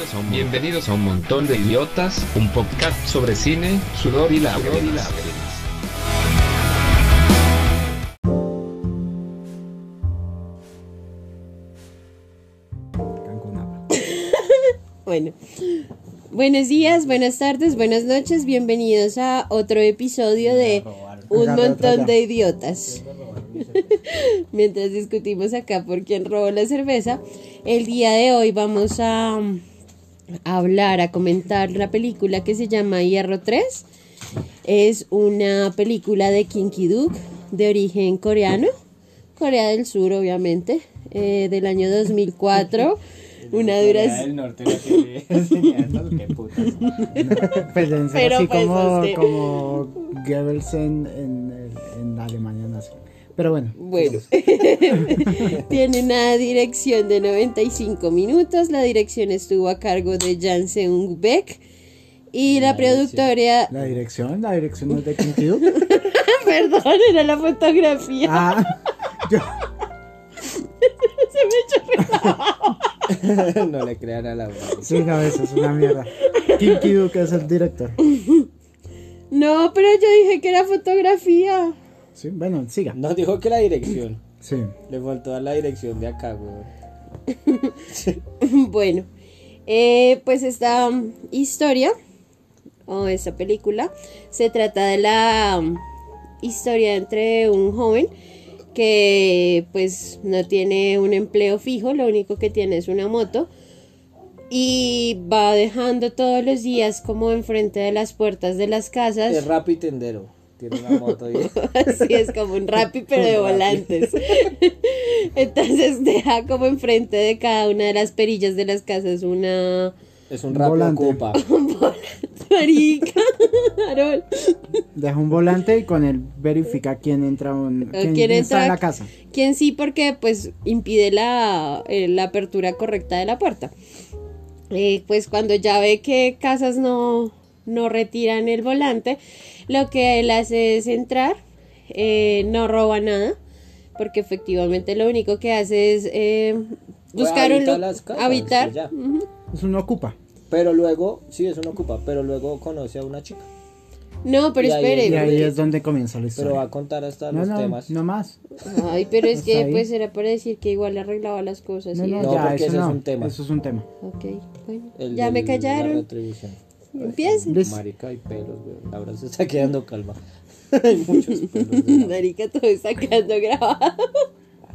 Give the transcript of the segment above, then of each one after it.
bienvenidos a un, bienvenidos a un montón de idiotas, un podcast sobre cine, sudor y lágrimas. Bueno, buenos días, buenas tardes, buenas noches, bienvenidos a otro episodio de Un montón de idiotas. Mientras discutimos acá por quién robó la cerveza, el día de hoy vamos a, a hablar, a comentar la película que se llama Hierro 3. Es una película de Kinky Duke de origen coreano, Corea del Sur obviamente, eh, del año 2004. Una duración. del norte no tiene enseñanzas, qué putas. Pues Pero, así pues, como, usted- como Goebbels en, en, en Alemania nazi. Pero bueno, Bueno, tiene una dirección de 95 minutos. La dirección estuvo a cargo de Jan Seung Beck. Y la, La productora. la dirección, la dirección no es de Kinky Duke. Perdón, era la fotografía. Ah, yo, Se me echó no le crean a la sí, no, eso es una mierda. Kinky Duke es el director. No, pero yo dije que era fotografía. Sí, bueno, siga. No dijo que la dirección. Sí. Le faltó a la dirección de acá, weón. Bueno, eh, pues esta historia o esta película se trata de la historia entre un joven que pues no tiene un empleo fijo, lo único que tiene es una moto y va dejando todos los días como enfrente de las puertas de las casas. Es Rappi Tendero. Tiene una moto y... Así es como un rapi pero de Un volantes. Entonces deja como enfrente de cada una de las perillas de las casas una Es un Un volante. Ocupa. marica. Harold. Deja un volante y con él verifica quién entra, un, quién, quién entra- en la casa. Quien sí porque pues impide la, eh, la apertura correcta de la puerta. Eh, pues cuando ya ve que casas no, no retiran el volante, lo que él hace es entrar, eh, no roba nada, porque efectivamente lo único que hace es eh, buscar un habita lu- las casas, habitar. ya. Ujú. Es un ocupa. Pero luego, sí, es un Ocupa, pero luego conoce a una chica. No, pero Y ahí- espere. Y ahí es donde comienza la Pero va a historia. contar hasta No, los no, temas. no más. Ay, pero es que ahí. pues era para decir que igual arreglaba las cosas. No, y no, ya, porque eso es un tema. Eso es un tema. Ok, bueno. El ya me del- callaron. Empiecen. Marica y pelos, weón. Laura se está quedando calma. Hay muchos pelos. Marica, todo está quedando grabado.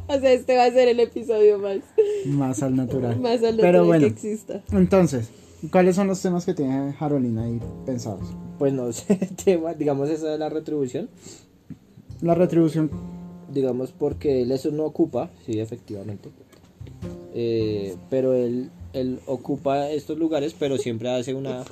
O sea, este va a ser el episodio más, Más al natural. más al Pero natural bueno, que exista. entonces, ¿cuáles son los temas que tiene Harolina ahí pensados? Pues no sé, tema, digamos esa de la retribución. La retribución. Digamos porque él eso no ocupa, sí, efectivamente. Eh, pero él, él ocupa estos lugares, pero siempre hace una...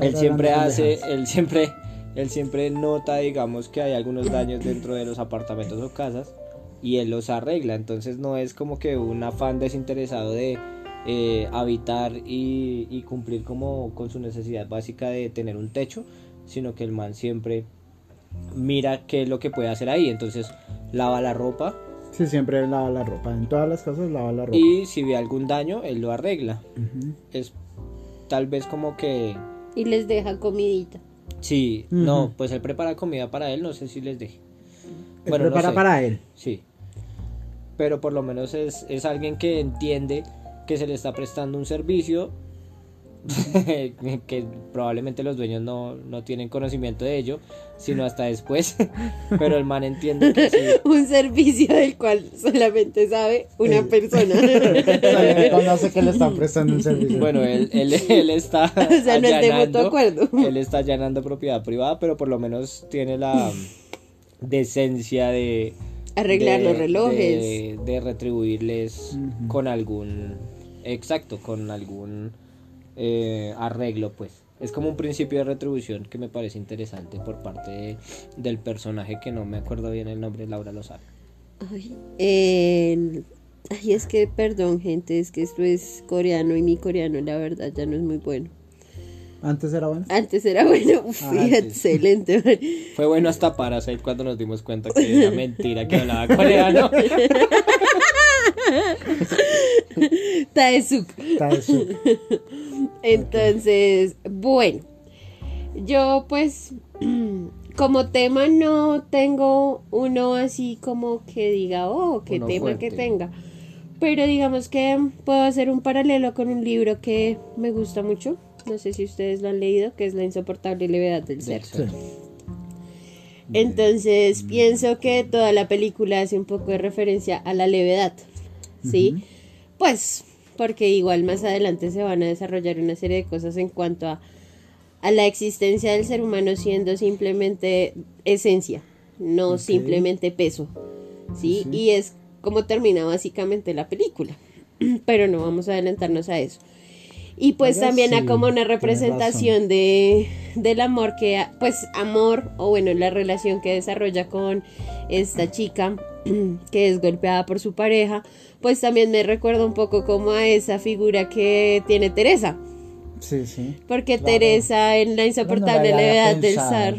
Él siempre hace, él siempre, él siempre nota, digamos, que hay algunos daños dentro de los apartamentos o casas y él los arregla. Entonces no es como que un afán desinteresado de eh, habitar y, y cumplir como con su necesidad básica de tener un techo, sino que el man siempre mira qué es lo que puede hacer ahí. Entonces lava la ropa Sí, siempre lava la ropa. En todas las casas lava la ropa. y si ve algún daño, él lo arregla. Ujú. Es tal vez como que... Y les deja comidita. Sí, no, pues él prepara comida para él, no sé si les deje. Él Bueno, no prepara sé. para él. Sí. Pero por lo menos es, es alguien que entiende que se le está prestando un servicio que probablemente los dueños no, no tienen conocimiento de ello, sino hasta después. Pero el man entiende que sí. Un servicio del cual solamente sabe una persona. Conoce que le están prestando un servicio. Bueno, él, él, él está O sea, no es de mutuo acuerdo. Él está allanando propiedad privada, pero por lo menos tiene la decencia de Arreglar de- los relojes. de, de retribuirles con algún exacto con algún eh, arreglo pues es como un principio de retribución que me parece interesante por parte de- del personaje que no me acuerdo bien el nombre Laura lo sabe Ay, ay, es que, perdón, gente, es que esto es coreano y mi coreano, la verdad, ya no es muy bueno. Antes era bueno. Antes era bueno, uf, Ah, excelente. fue bueno hasta Parasite cuando nos dimos cuenta que era mentira que hablaba coreano Taesuk. Entonces, bueno, yo pues como tema no tengo uno así como que diga, oh, qué Uno tema que tenga. Pero digamos que puedo hacer un paralelo con un libro que me gusta mucho. No sé si ustedes lo han leído, que es La insoportable levedad del ser. Del ser. Entonces pienso que toda la película hace un poco de referencia a la levedad, ¿sí? Pues porque igual más adelante se van a desarrollar una serie de cosas en cuanto a, a la existencia del ser humano siendo simplemente esencia, no simplemente peso, ¿sí? Y es como termina básicamente la película, pero no vamos a adelantarnos a eso. Y pues también a sí, como una representación de, del amor que, pues amor, o bueno, la relación que desarrolla con esta chica que es golpeada por su pareja, pues también me recuerda un poco como a esa figura que tiene Teresa. Sí, sí. Porque Claro. Teresa en la insoportable no levedad del zar.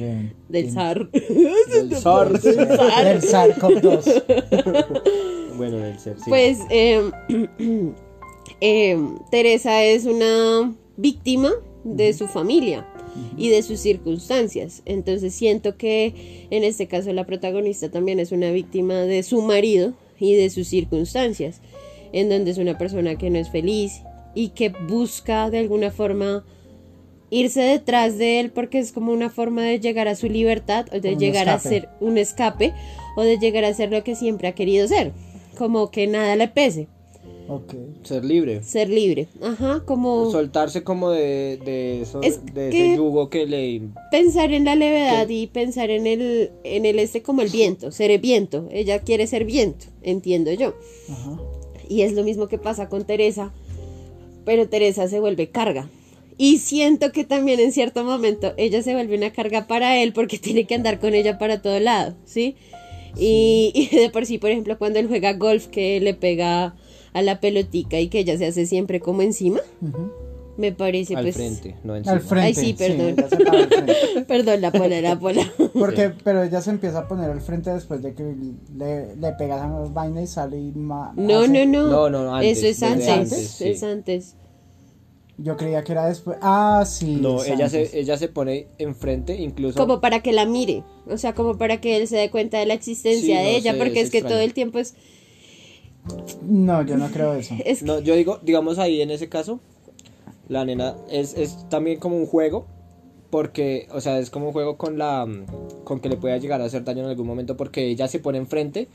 Del zar. Del zar. Del SARS-CoV-2. Bueno, del ser, sí. Pues eh, eh, Teresa es una víctima de su familia y de sus circunstancias. Entonces siento que en este caso la protagonista también es una víctima de su marido y de sus circunstancias, en donde es una persona que no es feliz y que busca de alguna forma irse detrás de él porque es como una forma de llegar a su libertad o de un llegar a ser un escape o de llegar a ser lo que siempre ha querido ser, como que nada le pese, Ok. Ser libre. ser libre, ajá, como Soltarse como de, de, eso, Es de que- ese yugo que le... pensar en la levedad y pensar en el en el este como el viento, ser el viento, ella quiere ser viento, entiendo yo. Ajá. Y es lo mismo que pasa con Teresa, pero Teresa se vuelve carga. Y siento que también en cierto momento ella se vuelve una carga para él porque tiene que andar con ella para todo lado, ¿sí? Y, y de por sí, por ejemplo, cuando él juega golf, que le pega a la pelotica y que ella se hace siempre como encima, me parece al pues... frente, no encima. Al frente. Ay, sí, perdón. al. Perdón, la pola, la pola. Porque, pero ella se empieza a poner al frente después de que le, le pega la vaina y sale y ma- No, hace- no, no. No, no, antes, Eso es antes. antes, sí. Es antes. Yo creía que era después. Ah, sí. No, ella se, ella se pone enfrente, incluso... Como para que la mire. O sea, como para que él se dé cuenta de la existencia Sí, de no ella. sé, porque es es que extraño. todo el tiempo es. No, yo no creo eso. es No, yo digo, digamos ahí en ese caso, la nena es, es también como un juego, porque, o sea, es como un juego con la, mm, con que le pueda llegar a hacer daño en algún momento, porque ella se pone enfrente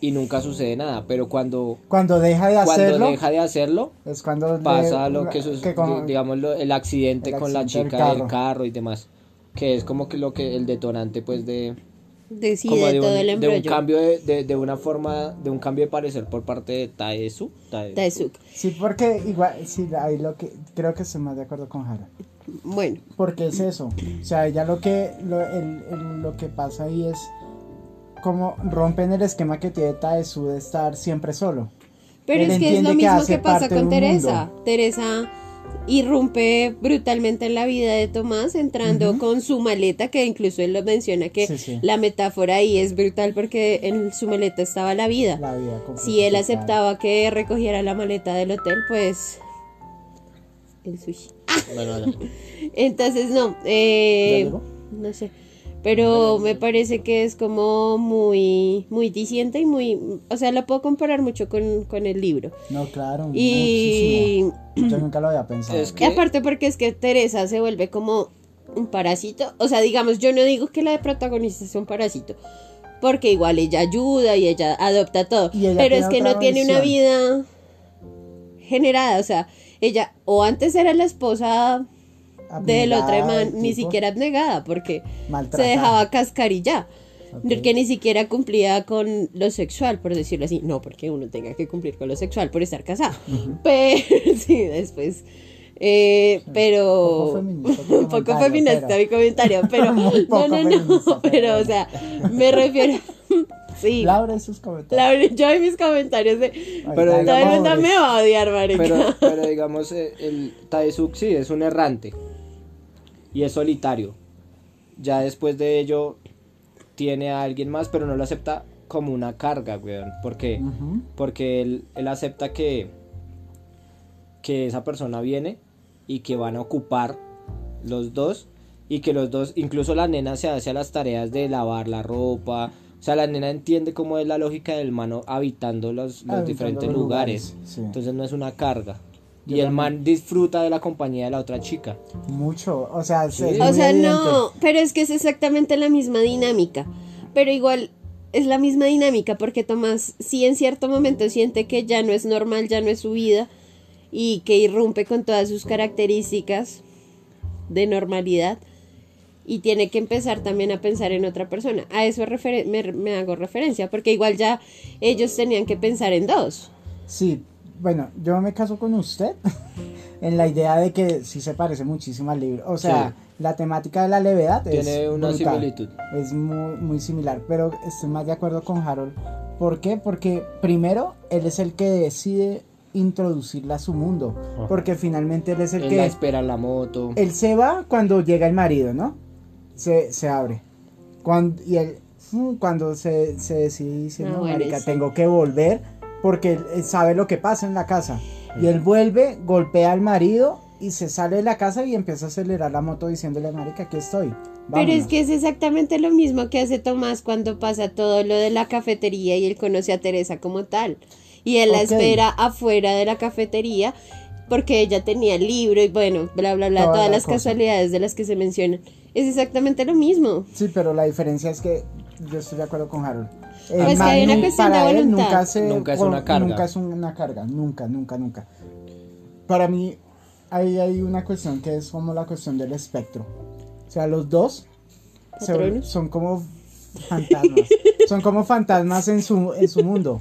y nunca sucede nada, pero cuando, Cuando deja de cuando hacerlo, deja de hacerlo, es cuando le- pasa lo que, con- digamos, lo- el accidente el con la chica del del carro. y demás, que es como que lo que, el detonante, pues, de... decide como de todo el un, de un embrollo. cambio de, de, de una forma, de un cambio de parecer por parte de Taesu. Tae- Daisuke. Sí, porque igual, sí, ahí lo que creo que estoy más de acuerdo con Jara. Bueno, Porque es eso. O sea, ella lo que lo, el- el- lo que pasa ahí es como rompen el esquema que tiene Taesu de estar siempre solo. pero Él es que es lo mismo que pasa con Teresa. mundo. Teresa irrumpe brutalmente en la vida de Tomás entrando con su maleta que incluso él lo menciona que Sí, sí. la metáfora ahí es brutal porque en su maleta estaba la vida. La vida completa, Si él aceptaba que recogiera la maleta del hotel, pues el sushi. Bueno, bueno. Entonces no, eh, no sé, pero me parece que es como muy, muy diciente y muy, o sea, lo puedo comparar mucho con, con el libro. No, claro. Y. Yo nunca lo había pensado. Es y aparte porque es que Teresa se vuelve como un parásito, o sea, digamos, yo no digo que la de protagonista sea un parásito. Porque igual ella ayuda y ella adopta todo. Ella Pero es que no tiene una vida generada. O sea, ella o antes era la esposa del otro man, ni siquiera abnegada, porque se dejaba cascar y ya. Ok. Porque ni siquiera cumplía con lo sexual, por decirlo así. No porque uno tenga que cumplir con lo sexual por estar casado. Pero sí, después. Eh, pero. Poco feminista tu un poco feminista pero- mi comentario, pero. No, no, no. pero Pero, o sea, me refiero. Sí. Laura y sus comentarios. Laura, yo en mis comentarios de. Pero Todo el mundo me va a odiar, marica. Pero, pero digamos, eh, el Taesuke sí es un errante. Y es solitario. Ya después de ello tiene a alguien más, pero no lo acepta como una carga, weón. Porque, porque él, él acepta que, que esa persona viene y que van a ocupar los dos y que los dos, incluso la nena se hace a las tareas de lavar la ropa. O sea, la nena entiende cómo es la lógica del mano habitando los, los Habitando diferentes los lugares. lugares, sí. Entonces no es una carga. Y el man disfruta de la compañía de la otra chica. Mucho, o sea, se- es O sea, evidente. no, pero es que es exactamente la misma dinámica. Pero igual es la misma dinámica porque Tomás sí en cierto momento siente que ya no es normal, ya no es su vida y que irrumpe con todas sus características de normalidad y tiene que empezar también a pensar en otra persona. A eso me, me hago referencia porque igual ya ellos tenían que pensar en dos. Sí, bueno, yo me caso con usted en la idea de que sí se parece muchísimo al libro. O sea, Sí. la temática de la levedad Tiene es una brutal. similitud. Es muy, muy similar, pero estoy más de acuerdo con Harold. ¿Por qué? Porque primero él es el que decide introducirla a su mundo, Ajá. porque finalmente él es el Él que la espera en la moto. él se va cuando llega el marido, ¿no? Se, se abre. Cuando, y él, mm, cuando se, se decide, dice, no, bueno, marica, tengo que volver porque él, sabe lo que pasa en la casa. Y él vuelve, golpea al marido y se sale de la casa y empieza a acelerar la moto diciéndole, marica, aquí estoy. Pero es vámonos". que es exactamente lo mismo que hace Tomás cuando pasa todo lo de la cafetería y él conoce a Teresa como tal. Y él la espera afuera de la cafetería porque ella tenía el libro y bueno, bla, bla, bla, Toda todas la las cosa. casualidades de las que se mencionan. Es exactamente lo mismo. Sí, pero la diferencia es que yo estoy de acuerdo con Harold. El Pues que hay una cuestión de para él voluntad. nunca, se- Nunca es o- una carga. Nunca es una carga, nunca, nunca, nunca. Para mí, ahí hay una cuestión que es como la cuestión del espectro. O sea, los dos se- son como fantasmas. son como fantasmas en su, en su mundo.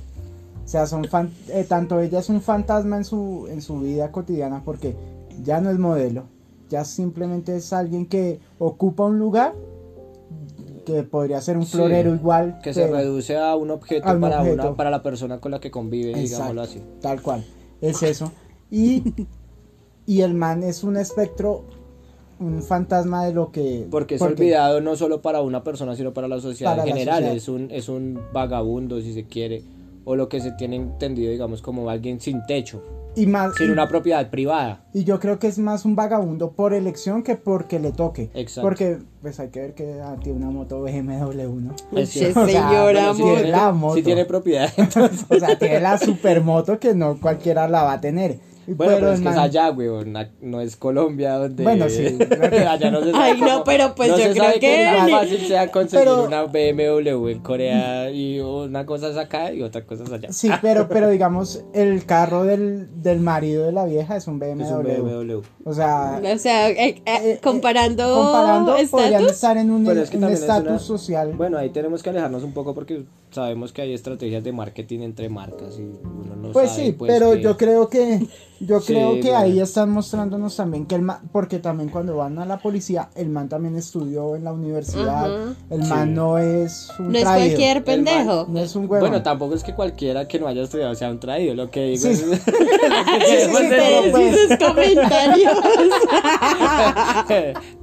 O sea, son fan- eh, tanto ella es un fantasma en su, en su vida cotidiana porque ya no es modelo, ya simplemente es alguien que ocupa un lugar que podría ser un Sí, florero igual. Que se reduce a un objeto, A un para, objeto. Una, para la persona con la que convive, digámoslo así. Tal cual. Es eso. Y, y el man es un espectro, un fantasma de lo que. Porque es porque- olvidado no solo para una persona, sino para la sociedad Para en general. sociedad. Es, un, es un vagabundo, si se quiere. O lo que se tiene entendido, digamos, como alguien sin techo, Y más. sin y- una propiedad privada. Y yo creo que es más un vagabundo por elección que porque le toque. Exacto. Porque, pues hay que ver que ah, tiene una moto BMW, ¿no? Es Che, cierto. O sea, señora, la moto. Si tiene propiedad, entonces. O sea, tiene la supermoto que no cualquiera la va a tener. Bueno, pero es que es allá, weón. No es Colombia donde. Bueno, sí. allá no se sabe. Ay, no, cómo- pero pues no yo se creo sabe que- más fácil sea conseguir Pero- una BMW en Corea y una cosa es acá y otra cosa es allá. Sí, pero, pero digamos, el carro del, del marido de la vieja es un BMW. Es un BMW. O sea, O sea, eh, eh, eh, comparando, comparando, podrían estatus. estar en un Pero es que estatus una- social. Bueno, ahí tenemos que alejarnos un poco porque sabemos que hay estrategias de marketing entre marcas y uno no pues sabe, sí, pues, pero que- yo creo que yo Sí, creo que bueno. ahí están mostrándonos también que el man, porque también cuando van a la policía, el man también estudió en la universidad, el Sí. man no es un No es cualquier pendejo. no es un huevo. Bueno, tampoco es que cualquiera que no haya estudiado sea un traído, lo que digo Sí. es... Sí, sí, sí, pero pues- sus comentarios.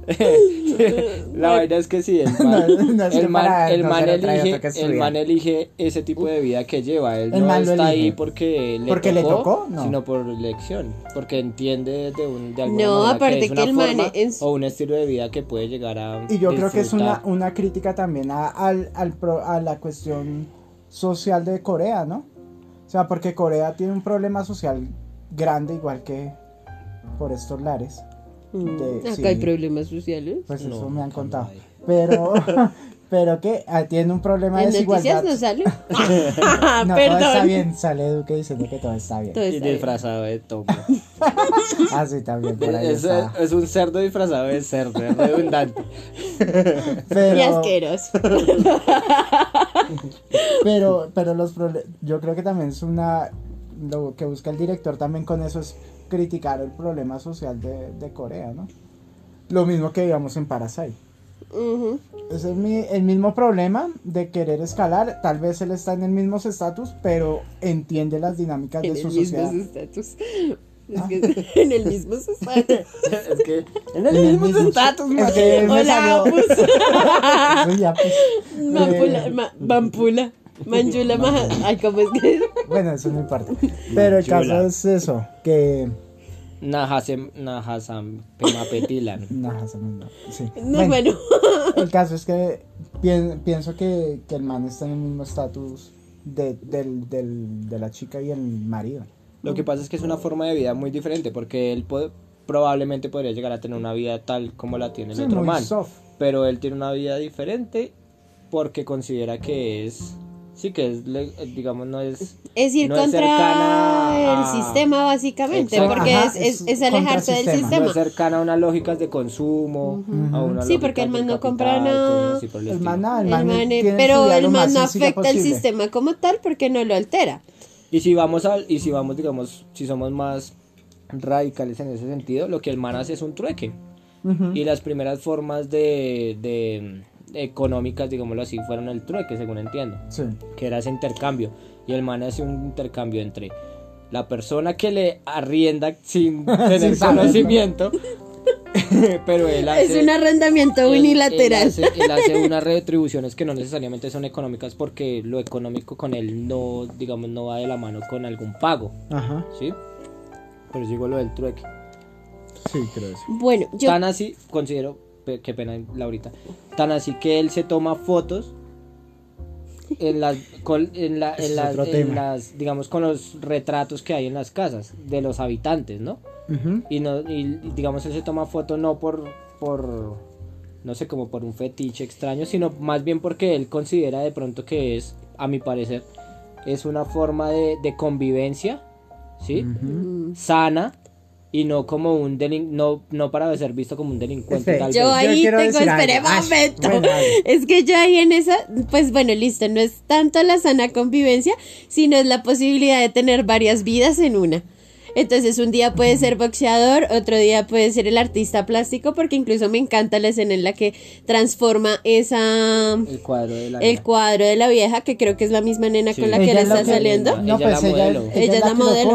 la verdad es que sí, el man, no el man, para no man elige, el man elige ese tipo de vida que lleva, él El no man está ahí porque le ¿Porque le tocó? No. sino por elección, porque entiende de, un, de alguna No, manera aparte que es que una el man forma es- o un estilo de vida que puede llegar a Y yo creo que es una, una crítica también a, al, al pro- a la cuestión social de Corea, ¿no? O sea, porque Corea tiene un problema social grande, igual que por estos lares. De- Acá sí. hay problemas sociales. Pues No, eso me han contado. no. Pero, pero que ah, tiene un problema de En noticias desigualdad. no sale. No, todo está Perdón. bien, sale Duque diciendo que todo está bien. Todo Y bien. disfrazado de tomo. Ah, sí, también, por ahí es, está. es un cerdo disfrazado de cerdo, es redundante. Pero, Y asqueros. pero, pero los prole- yo creo que también es una lo que busca el director también con eso es criticar el problema social de, de Corea, ¿no? Lo mismo que digamos en Parasite. Ujú. Es el, mi- el mismo problema de querer escalar. Tal vez él está en el mismo estatus, pero entiende las dinámicas En de su sociedad. estatus. Ah. Es que en el mismo estatus. es que en En el mismo- es que me Hola, salió- pues. Pues ya, pues, Mampula, eh, ma- Mampula. Manjula, maja. Ay, ¿cómo es que? Bueno, eso no importa. Pero el caso es eso, que, Nahasem, Nahasam, Pemapetilan. Me- no, sí. No, Bueno, bueno. el caso es que pien- pienso que, que el man está en el mismo estatus de, del, del- de la chica y el marido. Lo que pasa es que es una forma de vida muy diferente porque él puede- probablemente podría llegar a tener una vida tal como la tiene el Sí, otro muy man. soft. Pero él tiene una vida diferente porque considera que es, sí que es, le- eh, digamos, no es... Es ir no contra el a- sistema, básicamente, Exacto. porque Ajá, es, es, alejarse del contra el sistema. No es cercana a unas lógicas de consumo, a unas Sí, porque el man no compra nada. el man, nada, el El man pero el man no afecta el posible. sistema como tal porque no lo altera. Y si vamos al, y si vamos, digamos, si somos más radicales en ese sentido, lo que el man hace es un trueque. Y las primeras formas de, de económicas, digámoslo así, fueron el trueque, según entiendo, Sí. que era ese intercambio. Y el man hace un intercambio entre la persona que le arrienda sin tener conocimiento, pero él hace... Es un arrendamiento él- unilateral. Él hace, él hace unas retribuciones que no necesariamente son económicas porque lo económico con él no, digamos, no va de la mano con algún pago, Ajá. ¿sí? Por eso digo lo del trueque. Sí, creo que sí. Bueno, yo Tan así, considero, qué pena Laurita, tan así que él se toma fotos en las, en, la- en las, en digamos, con los retratos que hay en las casas de los habitantes, ¿no? Y, no, y digamos, él se toma foto no por, por, no sé, como por un fetiche extraño, sino más bien porque él considera de pronto que es, a mi parecer, es una forma de, de convivencia, ¿sí? Sana y no como un delin no, no para ser visto como un delincuente. Espere, tal Yo vez. ahí quiero tengo, espere momento. bueno, es que yo ahí en esa, pues bueno, listo, no es tanto la sana convivencia, sino es la posibilidad de tener varias vidas en una. Entonces un día puede ser boxeador, otro día puede ser el artista plástico, porque incluso me encanta la escena en la que transforma esa El cuadro de la el cuadro de la vieja, que creo que es la misma nena Sí. con la que él Ella es la está que- saliendo. Ella No, es pues la ella, modelo. ella Ella es es la la que lo modelo.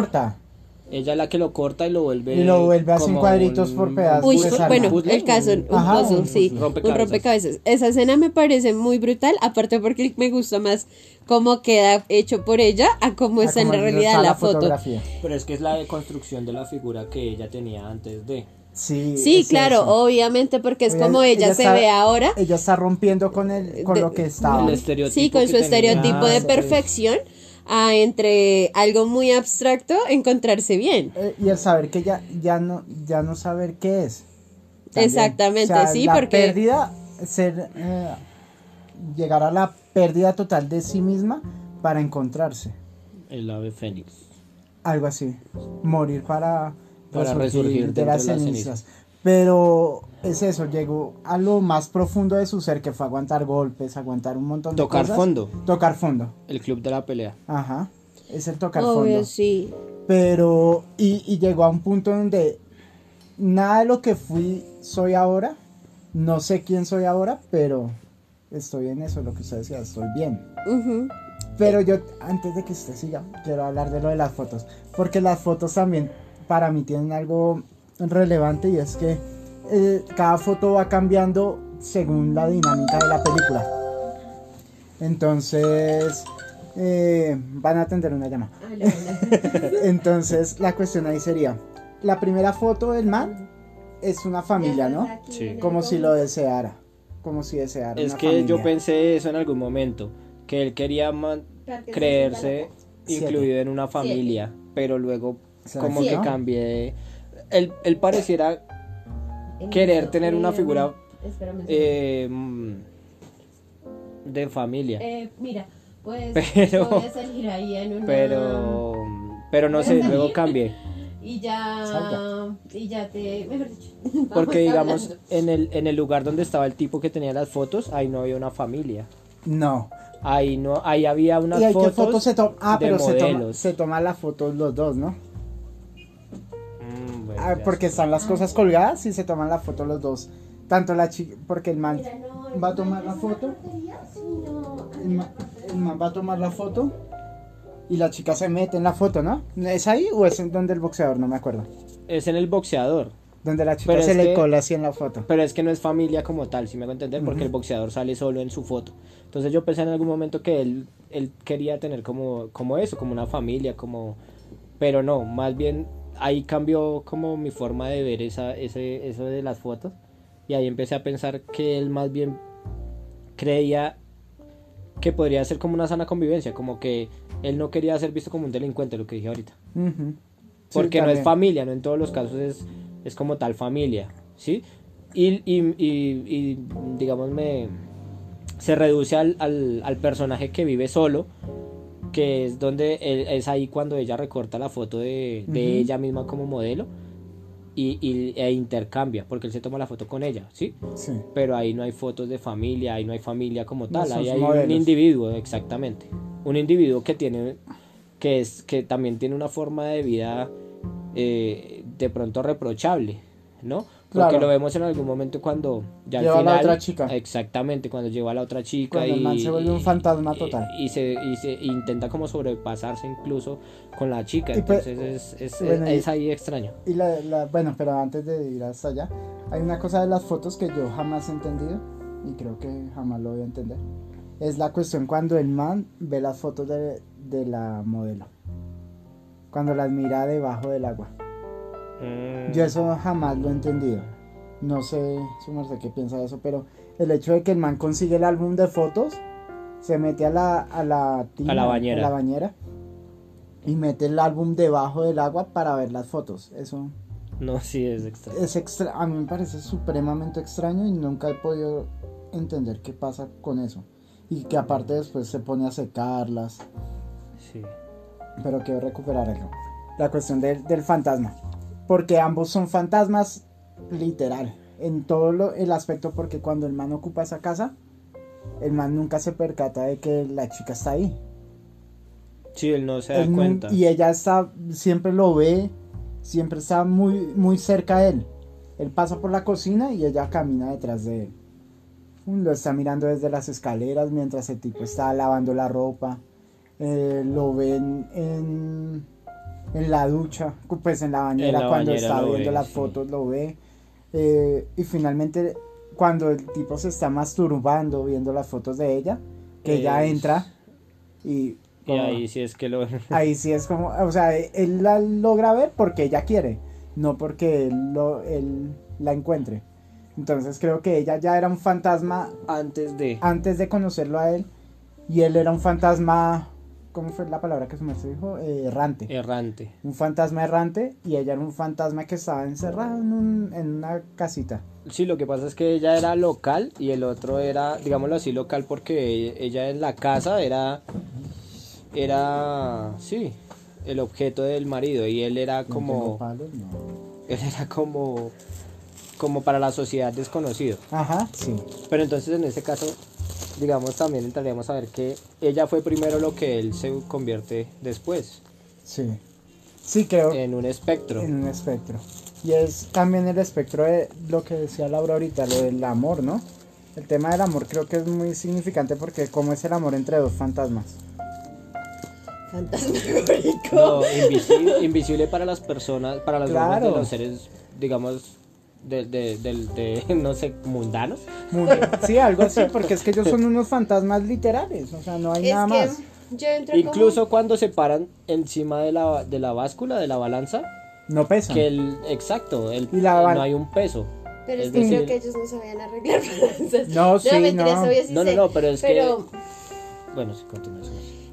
Ella es la que lo corta y lo vuelve Y lo vuelve así en como cuadritos un- por pedazos. Uy, bueno, puzzle, el caso, un- un Ajá, puzzle, un sí, puzzle. un Rompecabezas. rompecabezas. Esa escena me parece muy brutal, aparte porque me gusta más cómo queda hecho por ella a cómo está en como realidad está la foto. fotografía. Pero es que es la deconstrucción de la figura que ella tenía antes de. Sí, Sí, es claro, eso. obviamente porque es Ella- como ella, ella se está- ve ahora. Ella está rompiendo con el, con De- lo que estaba. El estereotipo Sí, con su tenía estereotipo de perfección a entre algo muy abstracto encontrarse bien. Eh, y el saber que ya, ya no, ya no saber qué es. También. Exactamente, sí, la porque- pérdida, ser, eh, llegar a la pérdida total de sí misma para encontrarse. El ave fénix. Algo así. Morir para, Para resurgir de dentro las de las cenizas. Pero es eso, llegó a lo más profundo de su ser, que fue aguantar golpes, aguantar un montón de Tocar cosas. fondo. Tocar fondo. El club de la pelea. Ajá. Es el tocar Obvio, fondo. sí. Pero, y, y llegó a un punto donde nada de lo que fui soy ahora. No sé quién soy ahora, pero estoy en eso, lo que usted decía, estoy bien. Pero yo, antes de que usted siga, quiero hablar de lo de las fotos. Porque las fotos también para mí tienen algo relevante y es que eh, cada foto va cambiando según la dinámica de la película. Entonces, eh, van a atender una llamada. Entonces, la cuestión ahí sería, la primera foto del man es una familia, ¿no? Sí. Como si lo deseara. Como si deseara. Es una que yo pensé eso en algún momento. Que él quería creerse incluido en una familia. Pero luego ¿Será como que cambié de... Él, él pareciera querer tener una figura eh, mm, de familia. Eh, mira, pues Pero- voy a salir ahí en una... Pero... Pero no sé, luego cambié. Y ya... Y ya te... Mejor dicho. Porque digamos, hablando. en el, en el lugar donde estaba el tipo que tenía las fotos, ahí no había una familia. No. Ahí no, ahí había unas ¿Y fotos. qué fotos se toman? Ah, de pero se toma, modelos. se toman las fotos los dos, ¿no? Ah, porque están las cosas colgadas y se toman la foto los dos. Tanto la chica, porque el man va a tomar la foto. El man, el man va a tomar la foto y la chica se mete en la foto, ¿no? ¿Es ahí o es en donde el boxeador? No me acuerdo. Es en el boxeador. Donde la chica Pero se es le que- cola así en la foto. Pero es que no es familia como tal, si me hago entender, porque el boxeador sale solo en su foto. Entonces yo pensé en algún momento que él, él quería tener como, como eso, como una familia, como... Pero no, más bien ahí cambió como mi forma de ver esa, ese, eso de las fotos. Y ahí empecé a pensar que él más bien creía que podría ser como una sana convivencia, como que él no quería ser visto como un delincuente, lo que dije ahorita. Porque no es familia, no en todos los casos es, es como tal familia, ¿sí? Y, y, y- y, digamos, me, se reduce al, al, al personaje que vive solo, que es donde él- es ahí cuando ella recorta la foto de, de ella misma como modelo y, y- e intercambia, porque él se toma la foto con ella, ¿sí? Sí. Pero ahí no hay fotos de familia, ahí no hay familia como tal, ahí hay un individuo, exactamente. Un individuo que tiene, que es, que también tiene una forma de vida eh, de pronto reprochable, ¿no? Porque Claro. lo vemos en algún momento cuando ya Lleva a al la final, otra chica. Exactamente, cuando lleva a la otra chica Cuando el y, man se vuelve un fantasma total. Y, se, y se intenta como sobrepasarse incluso con la chica, Y pues- entonces es, es, bueno, y- es ahí extraño. Y la, la- bueno, pero antes de ir hasta allá, hay una cosa de las fotos que yo jamás he entendido y creo que jamás lo voy a entender. Es la cuestión cuando el man ve las fotos de, de la modelo. Cuando las mira debajo del agua. Mm. Yo eso jamás lo he entendido. No sé, su merced qué piensa de eso, pero el hecho de que el man consigue el álbum de fotos, se mete a la, a la, tina, A la bañera. a la bañera y mete el álbum debajo del agua para ver las fotos. Eso No, sí es extraño. es extra, a mí me parece supremamente extraño y nunca he podido entender qué pasa con eso. Y que aparte después se pone a secarlas. Sí. Pero quiero recuperar algo. La cuestión del, del fantasma. Porque ambos son fantasmas literal. En todo lo- el aspecto porque cuando el man ocupa esa casa, el man nunca se percata de que la chica está ahí. Sí, él no se da Él cuenta. y ella está, siempre lo ve, siempre está muy, muy cerca de él. Él pasa por la cocina y ella camina detrás de él. Lo está mirando desde las escaleras mientras el tipo está lavando la ropa. Eh, lo ven en, en la ducha, pues en la bañera En la cuando está viendo ve, las sí. fotos, lo ve. Eh, y finalmente cuando el tipo se está masturbando viendo las fotos de ella, que ella entra y... Y ahí sí es que lo... Ahí sí es como, o sea, él la logra ver porque ella quiere, no porque él, lo, él la encuentre. Entonces creo que ella ya era un fantasma Antes de... antes de conocerlo a él y él era un fantasma, ¿cómo fue la palabra que se me dijo? Eh, errante. Errante. Un fantasma errante y ella era un fantasma que estaba encerrado en, un- en una casita. Sí, lo que pasa es que ella era local y el otro era, digámoslo así, local porque ella en la casa era... Era... Sí, el objeto del marido y él era como... no. Él era como... Como para la sociedad desconocido. Ajá, sí. Pero entonces en ese caso, digamos, también entraríamos a ver que ella fue primero lo que él se convierte después, Sí. Sí, creo. en un espectro. En un espectro. Y es también el espectro de lo que decía Laura ahorita, lo del amor, ¿no? El tema del amor creo que es muy significante porque cómo es el amor entre dos fantasmas. Fantasmagórico. No, invisible, invisible para las personas, para ojos Claro. de los seres, digamos, de, de, del- de, no sé, mundanos. Muy- sí, algo así, porque es que ellos son unos fantasmas literales, o sea, no hay Es nada que más. yo entro Incluso cuando se paran encima de la, de la báscula, de la balanza, No pesan. que el, exacto, el, la no hay un peso. como... Pero es es que creo decir- que ellos no sabían arreglar balanzas. No, sí, mentiras, no. sí No, no, no, pero es que- pero Bueno, sí, continúa.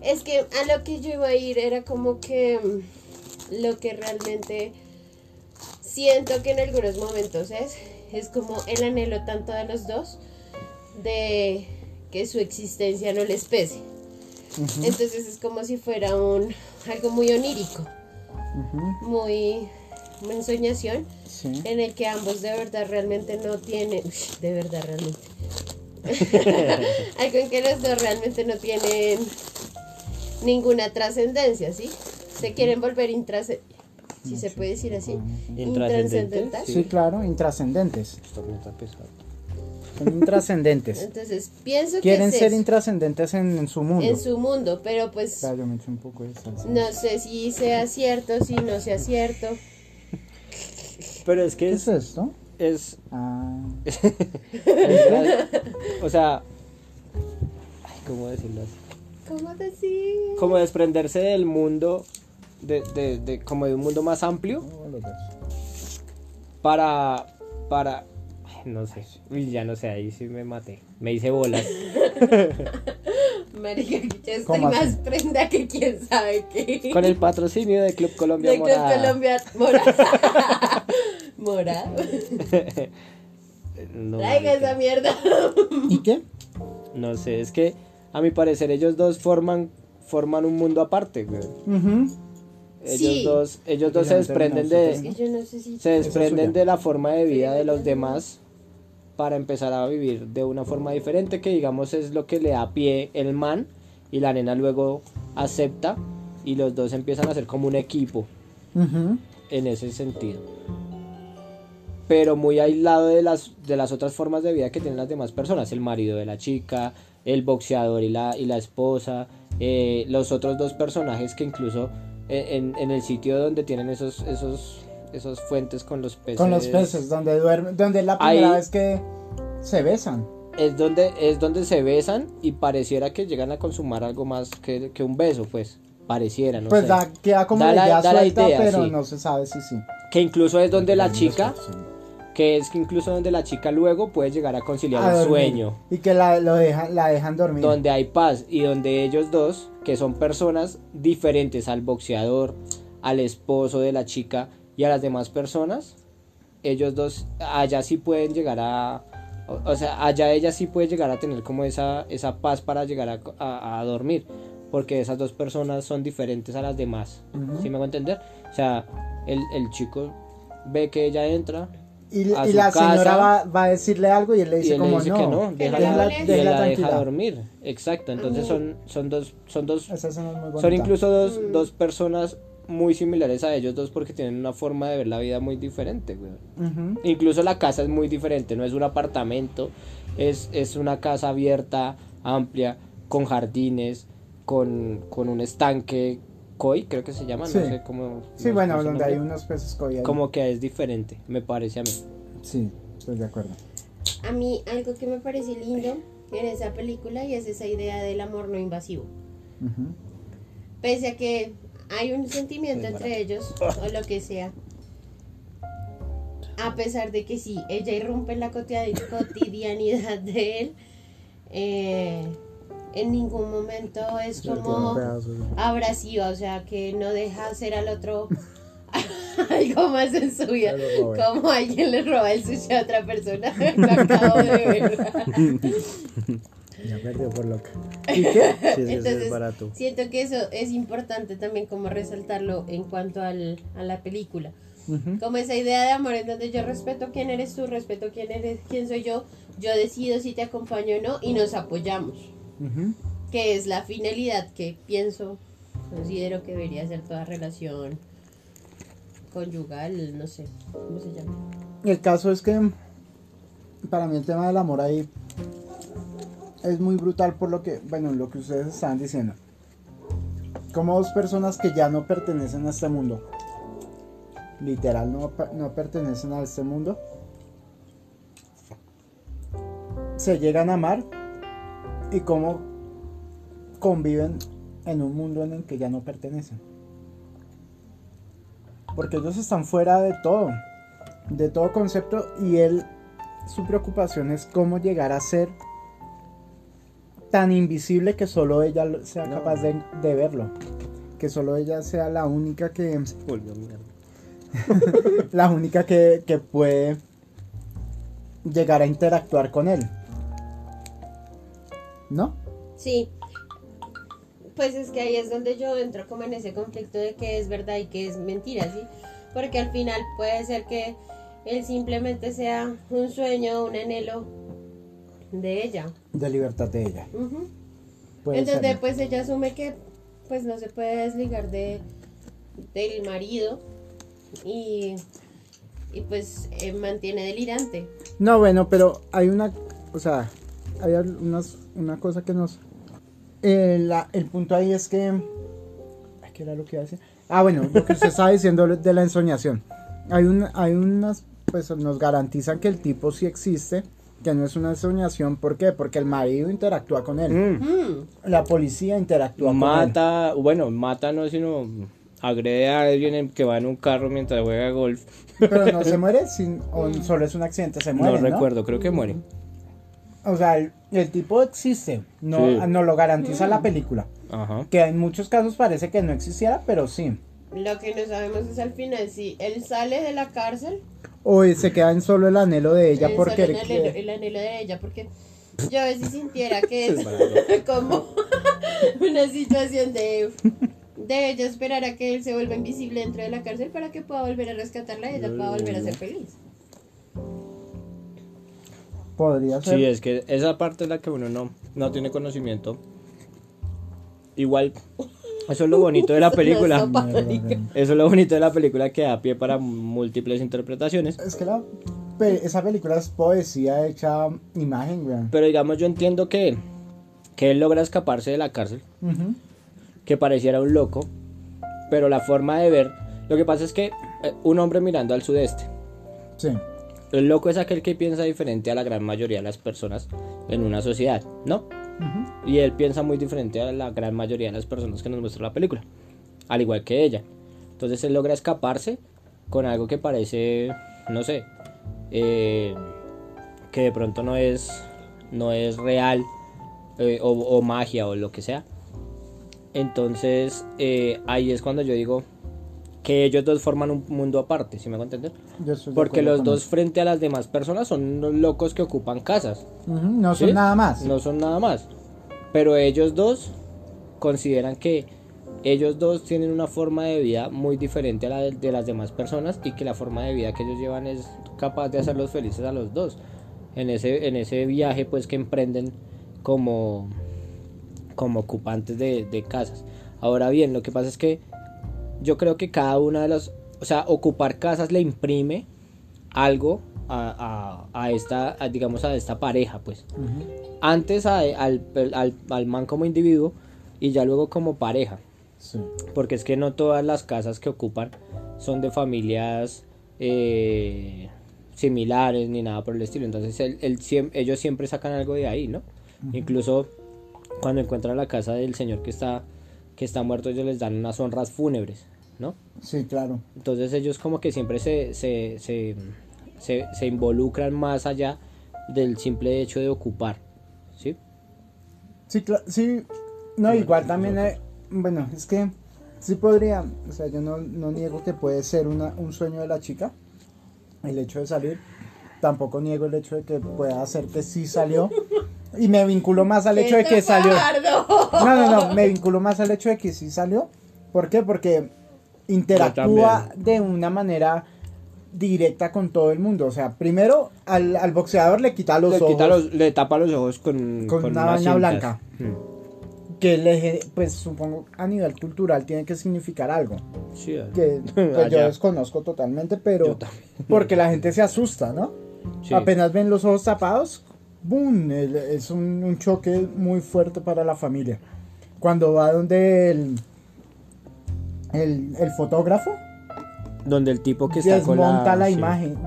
es que a lo que yo iba a ir era como que mm, lo que realmente siento que en algunos momentos es, es como el anhelo tanto de los dos de que su existencia no les pese. Entonces es como si fuera un algo muy onírico, muy, muy ensoñación, sí. en el que ambos de verdad realmente no tienen, de verdad realmente, algo en que los dos realmente no tienen ninguna trascendencia, ¿sí? Se quieren volver si se puede decir así, Intrascendentes. Sí, claro, intrascendentes. Esto me está pesado. Son intrascendentes. Entonces pienso Quieren que es ser eso, intrascendentes en, en su mundo. en su mundo, pero pues Claro, yo me eché un poco de salsa. no sé si sea cierto, si no sea cierto. Pero es que ¿Qué es, es esto? es, Ah, o sea, ay, ¿cómo decirlo así? ¿Cómo decir? Como desprenderse del mundo de, de, de como de un mundo más amplio para para no sé, uy, ya no sé, ahí sí me maté. Me hice bolas. Marica, ya estoy más prenda que quién sabe qué. Con el patrocinio de Club Colombia de Club Morada. Colombia Mora. Mora. No, Traiga esa mierda. ¿Y qué? No sé, es que a mi parecer ellos dos forman forman un mundo aparte, güey. Ellos Sí. dos ellos dos se desprenden de Es que yo no sé si. se es desprenden de la forma de vida de los demás para empezar a vivir de una forma diferente que digamos es lo que le da pie el man y la nena luego acepta y los dos empiezan a ser como un equipo en ese sentido. Pero muy aislado de las, de las otras formas de vida que tienen las demás personas, el marido de la chica, el boxeador y la, y la esposa, eh, los otros dos personajes que incluso en, en el sitio donde tienen esos, esos, esos fuentes con los peces. Con los peces, donde duermen, donde es la primera Ahí- vez que se besan. Es donde, es donde se besan y pareciera que llegan a consumar algo más que, que un beso, pues. Pareciera, no pues sé. da, queda como Da la idea da la suelta, idea, pero sí. no se sabe si sí. Que incluso es donde la chica, que es que incluso donde la chica luego puede llegar a conciliar A el dormir. sueño. Y que la, lo dejan, la dejan dormir. donde hay paz y donde ellos dos, que son personas diferentes al boxeador, al esposo de la chica y a las demás personas, ellos dos allá sí pueden llegar a o, o sea, allá ella sí puede llegar a tener como esa esa paz para llegar a, a- a dormir, porque esas dos personas son diferentes a las demás. Ujú. ¿Sí me hago entender? O sea, el, el chico ve que ella entra Y, a y su la señora va, va a decirle algo y él le y dice le dice no. que no, déjala, deja dormir. Exacto, entonces son, son dos, son dos son incluso dos, Mm. dos personas muy similares a ellos dos porque tienen una forma de ver la vida muy diferente, güey. Incluso la casa es muy diferente, no es un apartamento, es, es una casa abierta, amplia, con jardines, con, con un estanque, koi creo que se llama, Sí. no sé cómo... Sí, no- bueno, donde hay unos peces koi ahí. Como que es diferente, me parece a mí. Sí, estoy de acuerdo. A mí, algo que me parece lindo en esa película y es esa idea del amor no invasivo. Pese a que hay un sentimiento entre ellos o lo que sea. A pesar de que sí, ella irrumpe en la cotidia- cotidianidad de él, eh, en ningún momento es como abrasiva, o sea, que no deja hacer al otro algo más en su vida. Como alguien le roba el sushi a otra persona. Lo acabo de ver. Ya perdió por loca. ¿Y qué? Entonces, siento que eso es importante también como resaltarlo en cuanto al, a la película. Como esa idea de amor en donde yo respeto quién eres tú, respeto quién eres, quién soy yo, yo decido si te acompaño o no y nos apoyamos. Que es la finalidad que pienso, considero que debería ser toda relación conyugal, no sé, ¿cómo se llama? El caso es que para mí el tema del amor ahí es muy brutal por lo que, bueno, lo que ustedes estaban diciendo. Como dos personas que ya no pertenecen a este mundo, literal no, no pertenecen a este mundo, se llegan a amar y cómo conviven en un mundo en el que ya no pertenecen. Porque ellos están fuera de todo de todo concepto y él su preocupación es cómo llegar a ser tan invisible que solo ella sea capaz de, de verlo. Que solo ella sea la única que Volvió la única que, que puede llegar a interactuar con él ¿no? Sí. Pues es que ahí es donde yo entro como en ese conflicto de que es verdad y que es mentira, ¿sí? Porque al final puede ser que él simplemente sea un sueño, un anhelo de ella. de libertad de ella Entonces ser. pues ella asume que pues no se puede desligar de del marido y, y pues eh, mantiene delirante. No, bueno, pero hay una, o sea, hay al- unas, una cosa que nos... eh, la- el punto ahí es que... ay, ¿Qué era lo que iba a decir? Ah, bueno, lo que usted estaba diciendo de la ensoñación. Hay, un, hay unas, pues nos garantizan que el tipo sí existe, que no es una ensoñación. ¿Por qué? Porque el marido interactúa con él. Mm. Mm, La policía interactúa con él. Mata, bueno, mata no, sino agrede a alguien que va en un carro mientras juega golf. Pero no se muere, sin, o solo es un accidente, se muere. no recuerdo, creo que muere. O sea, el, el tipo existe, no, Sí. no lo garantiza la película. Ajá. Que en muchos casos parece que no existiera, pero sí. Lo que no sabemos es al final si él sale de la cárcel. O se queda en solo el anhelo de ella él porque el anhelo, el anhelo de ella, porque yo a veces sintiera que es como una situación de, de ella esperar a que él se vuelva invisible dentro de la cárcel para que pueda volver a rescatarla y ella pueda volver a ser feliz. Podría ser. Sí, es que esa parte es la que uno no, no tiene conocimiento. Igual, eso es lo bonito de la película. Eso es lo bonito de la película que da pie para múltiples interpretaciones. Es que la, pe- esa película es poesía hecha imagen, weón. Pero digamos, yo entiendo que, que él logra escaparse de la cárcel, que pareciera un loco, pero la forma de ver, lo que pasa es que eh, un hombre mirando al sudeste, Sí. El loco es aquel que piensa diferente a la gran mayoría de las personas en una sociedad, ¿no? Y él piensa muy diferente a la gran mayoría de las personas que nos muestra la película, al igual que ella. Entonces él logra escaparse con algo que parece, no sé, eh, que de pronto no es, no es real eh, o, o magia o lo que sea. Entonces eh, ahí es cuando yo digo que ellos dos forman un mundo aparte, ¿sí me hago entender? Porque los dos frente a las demás personas son unos locos que ocupan casas. Ujú, No son ¿Sí? nada más. No son nada más. Pero ellos dos consideran que ellos dos tienen una forma de vida muy diferente a la de, de las demás personas y que la forma de vida que ellos llevan es capaz de hacerlos felices a los dos. En ese, en ese viaje pues que emprenden como, como ocupantes de, de casas. Ahora bien, lo que pasa es que yo creo que cada una de las, o sea, ocupar casas le imprime algo a, a- a esta, a, digamos, a esta pareja, pues antes a- al, al, al man como individuo y ya luego como pareja. Sí. Porque es que no todas las casas que ocupan son de familias eh, similares ni nada por el estilo. Entonces él siem- ellos siempre sacan algo de ahí, ¿no? Incluso cuando encuentran la casa del señor que está, que está muerto, ellos les dan unas honras fúnebres, ¿no? Sí, claro. Entonces ellos como que siempre se, se, se, se, se involucran más allá del simple hecho de ocupar, ¿sí? Sí, cla- sí. No, igual también, eh, bueno, es que sí podría, o sea, yo no, no niego que puede ser una, un sueño de la chica, el hecho de salir, tampoco niego el hecho de que pueda hacer que sí salió, y me vinculo más al hecho de que salió. No, no, no, me vinculo más al hecho de que sí salió, ¿por qué? Porque interactúa de una manera directa con todo el mundo, o sea, primero al, al boxeador le quita los le, ojos. quita los- le tapa los ojos con, Con una vaina blanca. Mm. que le, pues supongo a nivel cultural tiene que significar algo Sí, que pues, yo desconozco totalmente pero porque la gente se asusta no Sí. apenas ven los ojos tapados boom es un, un choque muy fuerte para la familia cuando va donde el el, el fotógrafo Donde el tipo que está con desmonta la, sí. imagen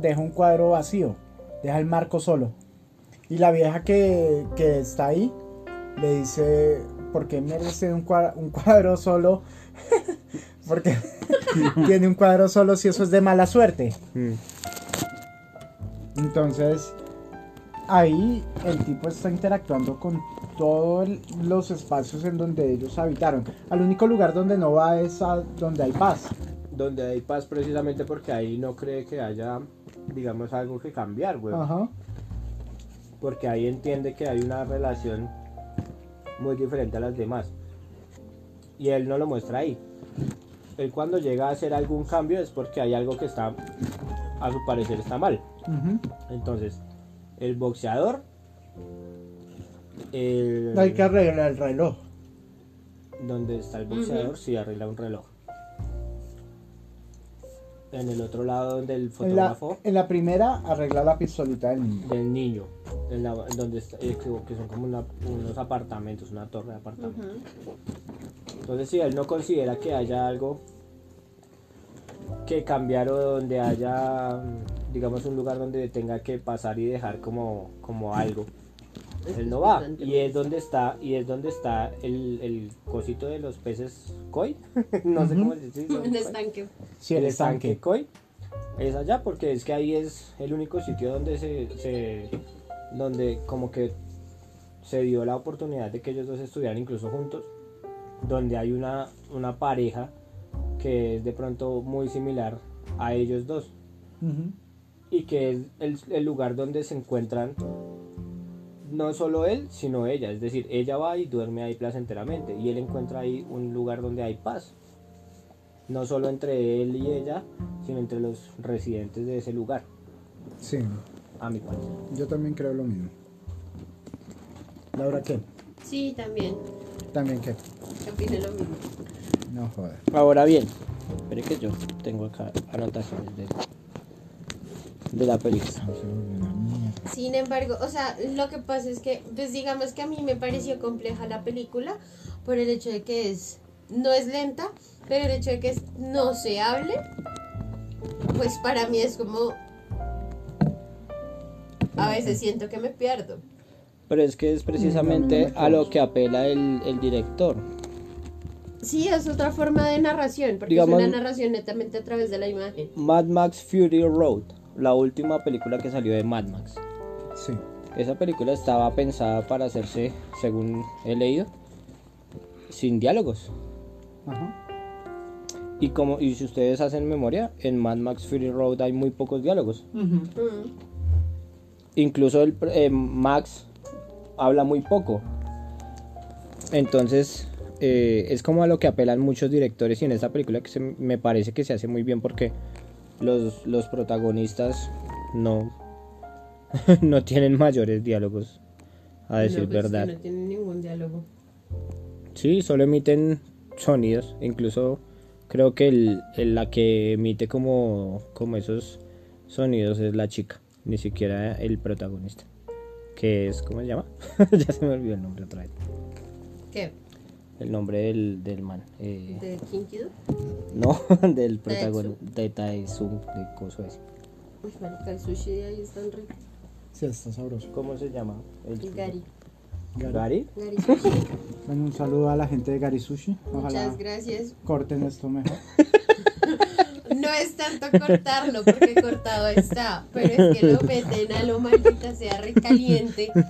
deja un cuadro vacío deja el marco solo y la vieja que, que está ahí le dice ¿por qué merece un cuadro, un cuadro solo? porque tiene un cuadro solo si eso es de mala suerte Mm. entonces ahí el tipo está interactuando con todos los espacios en donde ellos habitaron al único lugar donde no va es a donde hay paz Donde hay paz precisamente porque ahí no cree que haya, digamos, algo que cambiar, güey. Ajá. Porque ahí entiende que hay una relación muy diferente a las demás. Y él no lo muestra ahí. Él cuando llega a hacer algún cambio es porque hay algo que está, a su parecer, está mal. Entonces, el boxeador... el- Hay que arreglar el reloj. donde está el boxeador, sí arregla un reloj. En el otro lado donde el En la, fotógrafo en la primera arregla la pistolita del niño. del niño, en la- en donde está- eh, que, son como una- unos apartamentos, una torre de apartamentos. Entonces si él no considera que haya algo que cambiar o donde haya, digamos, un lugar donde tenga que pasar y dejar como, como algo. Él no va. Y es donde está, y es donde está el, el cosito de los peces koi. no sé cómo se dice. Un estanque. Sí, el estanque koi. Es allá porque es que ahí es el único sitio donde se, se donde como que se dio la oportunidad de que ellos dos estudiaran incluso juntos, donde hay una, una pareja que es de pronto muy similar a ellos dos Ujú. Y que es el, el lugar donde se encuentran no solo él, sino ella. Es decir, ella va y duerme ahí placenteramente y él encuentra ahí un lugar donde hay paz. No solo entre él y ella, sino entre los residentes de ese lugar, Sí, a mi parecer. yo también creo lo mismo. Laura, ¿qué? Sí, también. ¿También qué? Opino lo mismo. No joder. Ahora bien, espere que yo tengo acá anotaciones de, de la película. Sin embargo, o sea, lo que pasa es que, pues digamos que a mí me pareció compleja la película por el hecho de que es, no es lenta, pero el hecho de que es- no se hable, pues para mí es como, a veces siento que me pierdo. Pero es que es precisamente a lo que apela el, el director. Sí, es otra forma de narración, porque Digamos- es una narración netamente a través de la imagen. Mad Max Fury Road, la última película que salió de Mad Max. Sí. Esa película estaba pensada para hacerse, según he leído, sin diálogos. Ajá. Y como y si ustedes hacen memoria, en Mad Max Fury Road hay muy pocos diálogos. Mm. Incluso el eh, Max habla muy poco. Entonces, eh, es como a lo que apelan muchos directores y en esta película que se- me parece que se hace muy bien porque los, los protagonistas no, no tienen mayores diálogos, a decir No, pues, verdad. No tiene ningún diálogo. Sí, solo emiten sonidos. Incluso creo que el, el- la que emite como, como esos sonidos es la chica, ni siquiera el protagonista. Que es, ¿cómo se llama? ya se me olvidó el nombre otra vez. ¿Qué? El nombre del, del man. eh, ¿De Kinkido? no, del protagonista. De Taesu, de coso ese. Uy, marica, el sushi de ahí es tan rico. Sí, está sabroso. ¿Cómo se llama? El Gary. Gary. Gary Sushi. Bueno, un saludo a la gente de Gary Sushi. Ojalá Muchas gracias. corten esto mejor. No es tanto cortarlo porque cortado está, pero es que lo meten a lo maldita sea recaliente.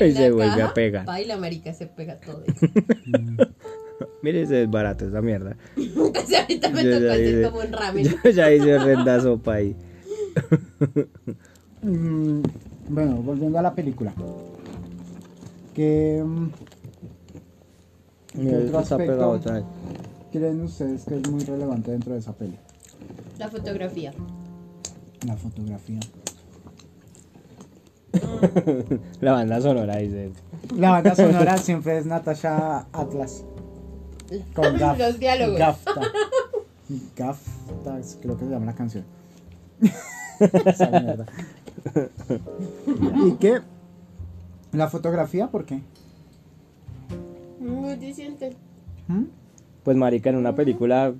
Y se la vuelve a caja, pegar. Baila, marica, se pega todo. Mire, ese es barato esa mierda. Casi ahorita me Yo tocó ya hacer hice- como un ramen. Yo ya hice horrenda sopa ahí. Mm, bueno, volviendo a la película. ¿Qué, mm, Mira, otro aspecto? pegado otra vez. creen ustedes que es muy relevante dentro de esa peli? La fotografía. La fotografía. La banda sonora dice. La banda sonora siempre es Natasha Atlas. Con Gaf- Los diálogos. Gafta. Gafta, creo que se llama la canción. Esa mierda. ¿Y qué? ¿La fotografía? ¿Por qué? Muy diciente. ¿Mm? Pues marica en una película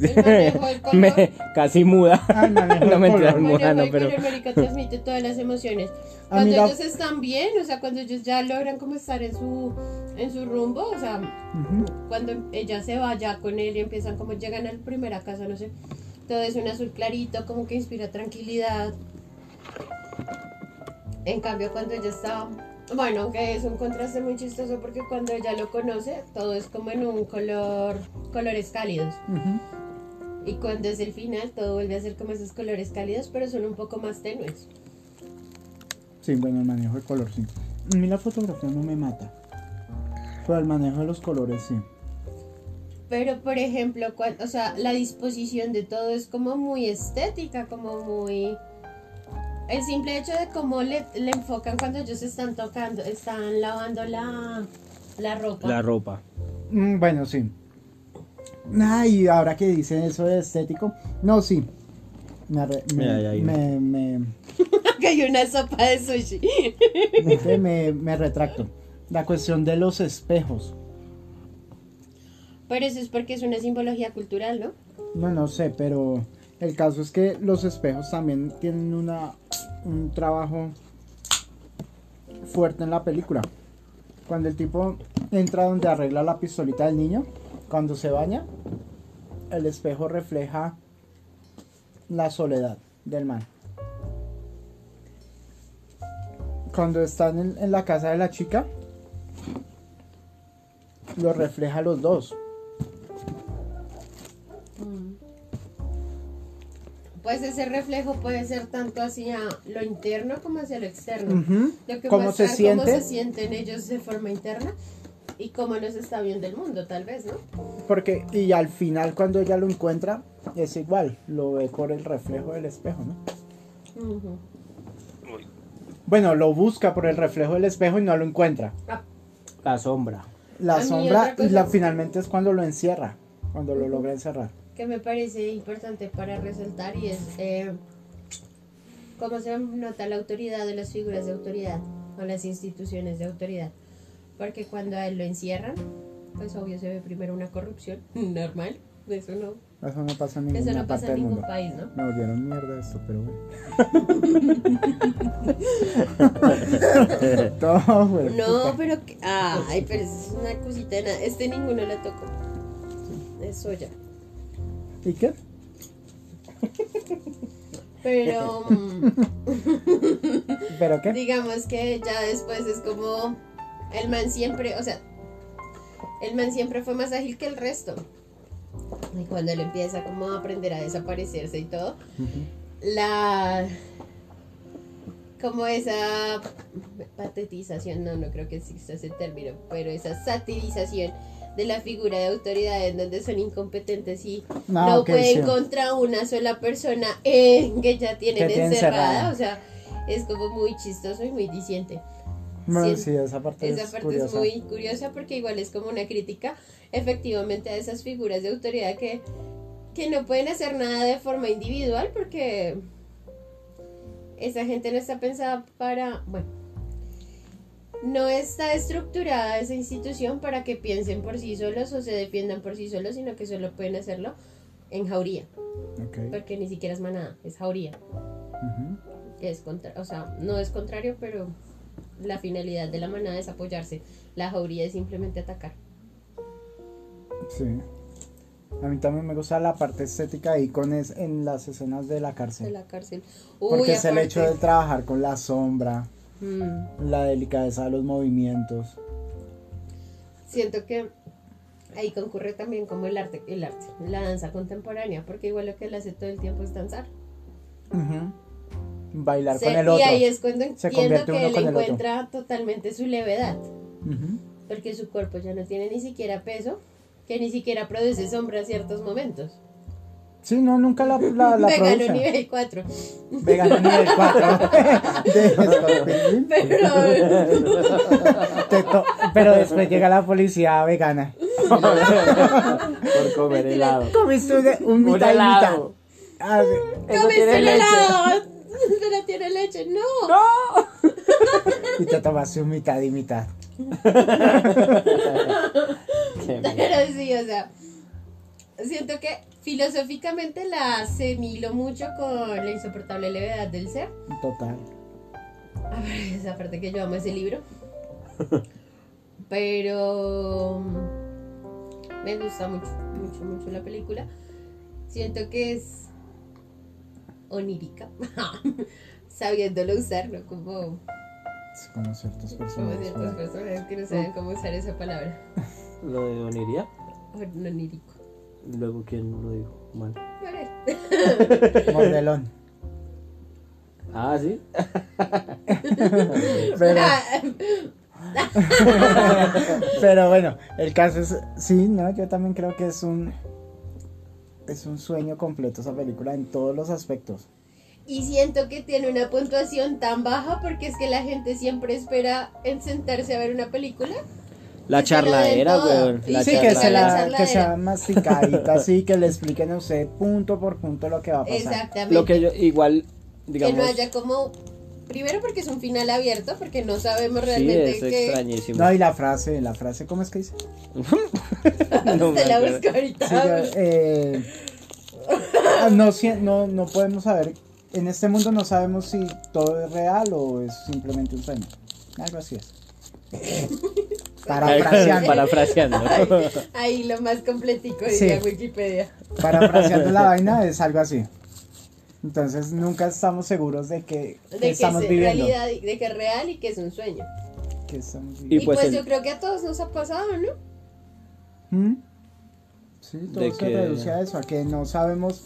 El me- casi muda. Ah, no mentiras, color. muda, no, pero transmite todas las emociones. A Cuando la- ellos están bien, o sea, cuando ellos ya logran como estar en su, en su rumbo, o sea, Ujú. cuando ella se va ya con él y empiezan como llegan a la primera casa, no sé, todo es un azul clarito, como que inspira tranquilidad. En cambio, cuando ella está, bueno, aunque es un contraste muy chistoso porque cuando ella lo conoce, todo es como en un color, colores cálidos. Y cuando es el final, todo vuelve a ser como esos colores cálidos, pero son un poco más tenues. Sí, bueno, el manejo de color, sí. A mí la fotografía no me mata. Pero el manejo de los colores, sí. Pero, por ejemplo, cuan- o sea, la disposición de todo es como muy estética, como muy... El simple hecho de cómo le, le enfocan cuando ellos están tocando, están lavando la, la ropa. la ropa. Mm, bueno, sí. Ay, ahora que dicen eso de estético. No, sí. Me, arre- me, Mira, ya ahí. me, me, que hay una sopa de sushi. me, me- me retracto. La cuestión de los espejos. Pero eso es porque es una simbología cultural, ¿no? No, no sé, pero el caso es que los espejos también tienen una, un trabajo fuerte en la película. Cuando el tipo entra donde arregla la pistolita del niño, cuando se baña, el espejo refleja la soledad del man. Cuando están en, la casa de la chica, lo refleja los dos. Pues ese reflejo puede ser tanto hacia lo interno como hacia lo externo. Lo que ¿Cómo se siente? cómo se sienten ellos de forma interna y cómo nos está viendo el mundo, tal vez, ¿no? Porque, y al final cuando ella lo encuentra, es igual, lo ve por el reflejo del espejo, ¿no? Bueno, lo busca por el reflejo del espejo y no lo encuentra. Ah, La sombra. La sombra y la finalmente es cuando lo encierra, cuando lo logra encerrar. Que me parece importante para resaltar y es eh, cómo se nota la autoridad de las figuras de autoridad o las instituciones de autoridad. Porque cuando a él lo encierran, pues obvio se ve primero una corrupción normal. Eso no, Eso no pasa en ninguna eso no pasa en ningún país, ¿no? Me volvieron mierda esto, pero bueno. Todo, güey. No, pero que- ay, pero es una cosita de nada. Este ninguno la tocó. Es soya. ¿Y qué? Pero mm, ¿Pero qué? digamos que ya después es como el man siempre, o sea, el man siempre fue más ágil que el resto. Y cuando él empieza como a aprender a desaparecerse y todo, la como esa patetización, no, no creo que exista ese término, pero esa satirización de la figura de autoridad en donde son incompetentes y No, pueden sí. contra una sola persona eh, que ya tienen Que encerrada, encerrada. o sea, es como muy chistoso y muy diciente. Bueno, sí. sí, esa parte Esa es parte curiosa. es muy curiosa porque igual es como una crítica efectivamente a esas figuras de autoridad que, que no pueden hacer nada de forma individual porque esa gente no está pensada para, bueno, no está estructurada esa institución para que piensen por sí solos o se defiendan por sí solos, sino que solo pueden hacerlo en jauría, Ok. porque ni siquiera es manada, es jauría. Es contra, o sea, no es contrario, pero la finalidad de la manada es apoyarse. La jauría es simplemente atacar. Sí. A mí también me gusta la parte estética ahí con es en las escenas de la de cárcel. la cárcel. Porque Uy, es el hecho de trabajar con la sombra, Mm, la delicadeza de los movimientos. siento que ahí concurre también como el arte, el arte, la danza contemporánea, porque igual lo que él hace todo el tiempo es danzar. Bailar Se- con el y otro. ahí es cuando Se entiendo que él encuentra totalmente su levedad, porque su cuerpo ya no tiene ni siquiera peso, que ni siquiera produce sombra a ciertos momentos. Sí, no, nunca la, la, la Vegano produce. nivel 4. Vegano nivel 4. De Scott Pilgrim. Pero Te to- Pero después llega la policía vegana. Por comer helado. Comiste un, mitad y mitad. Ah, ¡Comiste tiene el leche. helado! Pero tiene leche, no. Y te tomaste un mitad y mitad. Pero sí, o sea, siento que filosóficamente la asimilo mucho con la insoportable levedad del ser. Total. A ver, esa parte que yo amo ese libro. Pero mm, me gusta mucho, mucho, mucho la película. Siento que es onírica, sabiéndolo usar, ¿no? Como, como ciertos como personajes. ciertas personas que no saben cómo usar esa palabra. Lo de Oniria. Onírico. Luego, ¿quién lo dijo? Mal. Mordelón. Ah, sí. Pero, pero bueno, el caso es. Sí, no, yo también creo que es un. Es un sueño completo esa película en todos los aspectos. Y siento que tiene una puntuación tan baja porque es que la gente siempre espera en sentarse a ver una película. La Que charladera, todo. weón. La sí, sí, que, se la la, que sea masticadita, así, que le expliquen a usted punto por punto lo que va a pasar. Exactamente. Lo que yo, igual, que digamos. no haya como. Primero porque es un final abierto, porque no sabemos Sí, realmente es que. extrañísimo. No, y la frase, la frase, ¿cómo es que dice? No Se la busco ahorita. Sí, yo, eh, ah, no, no, no podemos saber, en este mundo no sabemos si todo es real o es simplemente un sueño. Algo así es. Parafraseando. Parafraseando. Ahí lo más completico Sí. diría Wikipedia. Parafraseando la vaina es algo así. Entonces nunca estamos seguros de que, De que que estamos es viviendo. realidad, de que es real y que es un sueño. Que estamos Y pues, pues el- yo creo que a todos nos ha pasado, ¿no? ¿Mm? Sí, todo De se que- reduce a eso, a que no sabemos.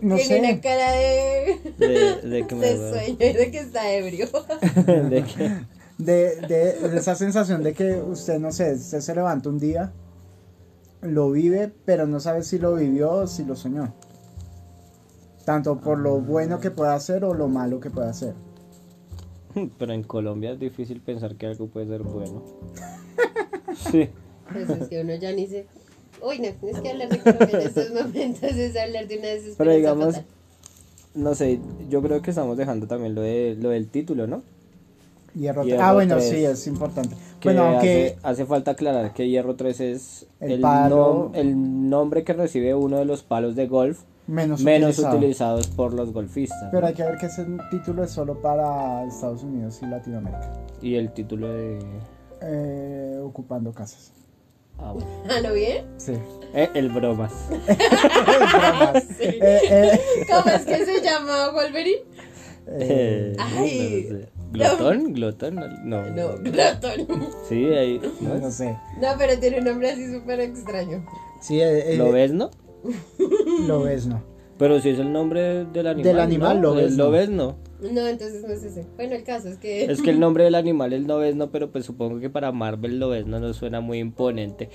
No Tiene una cara de, De, de que me de sueño y de que está ebrio. de que- De, de, de esa sensación de que usted, no sé, usted se levanta un día, lo vive, pero no sabe si lo vivió o si lo soñó. Tanto por lo bueno que pueda hacer o lo malo que pueda hacer. Pero en Colombia es difícil pensar que algo puede ser bueno. Sí. Pues es que uno ya ni se... Uy, no, es que hablar de Colombia en estos momentos es hablar de una desesperanza Pero digamos, fatal. no sé, yo creo que estamos dejando también lo, de, lo del título, ¿no? Hierro Hierro ah, bueno, sí, es importante. Que bueno, aunque hace, hace falta aclarar que Hierro 3 es El el, palo- nom- el nombre que recibe uno de los palos de golf menos, menos utilizado. utilizados por los golfistas. Pero hay que ver que ese título es solo para Estados Unidos y Latinoamérica. Y el título de... Eh, ocupando casas. Ah, bueno. ¿Ah, no bien? Sí. Eh, el bromas. Bromas. Sí. Eh, eh, ¿Cómo es que se llama Wolverine? Ay. no sé. ¿Glotón? ¿Glotón? No. No, Glotón. Sí, ahí. ¿no? no sé. No, pero tiene un nombre así súper extraño. Sí, eh, eh, ¿Lo ves, no? Lo ves, ¿no? Pero si es el nombre del animal. Del animal, ¿no? lo ves, El no. lo ves, no. No, entonces no es ese. Bueno, el caso es que... Es que el nombre del animal es Lobezno, pero pues supongo que para Marvel Lobezno no suena muy imponente.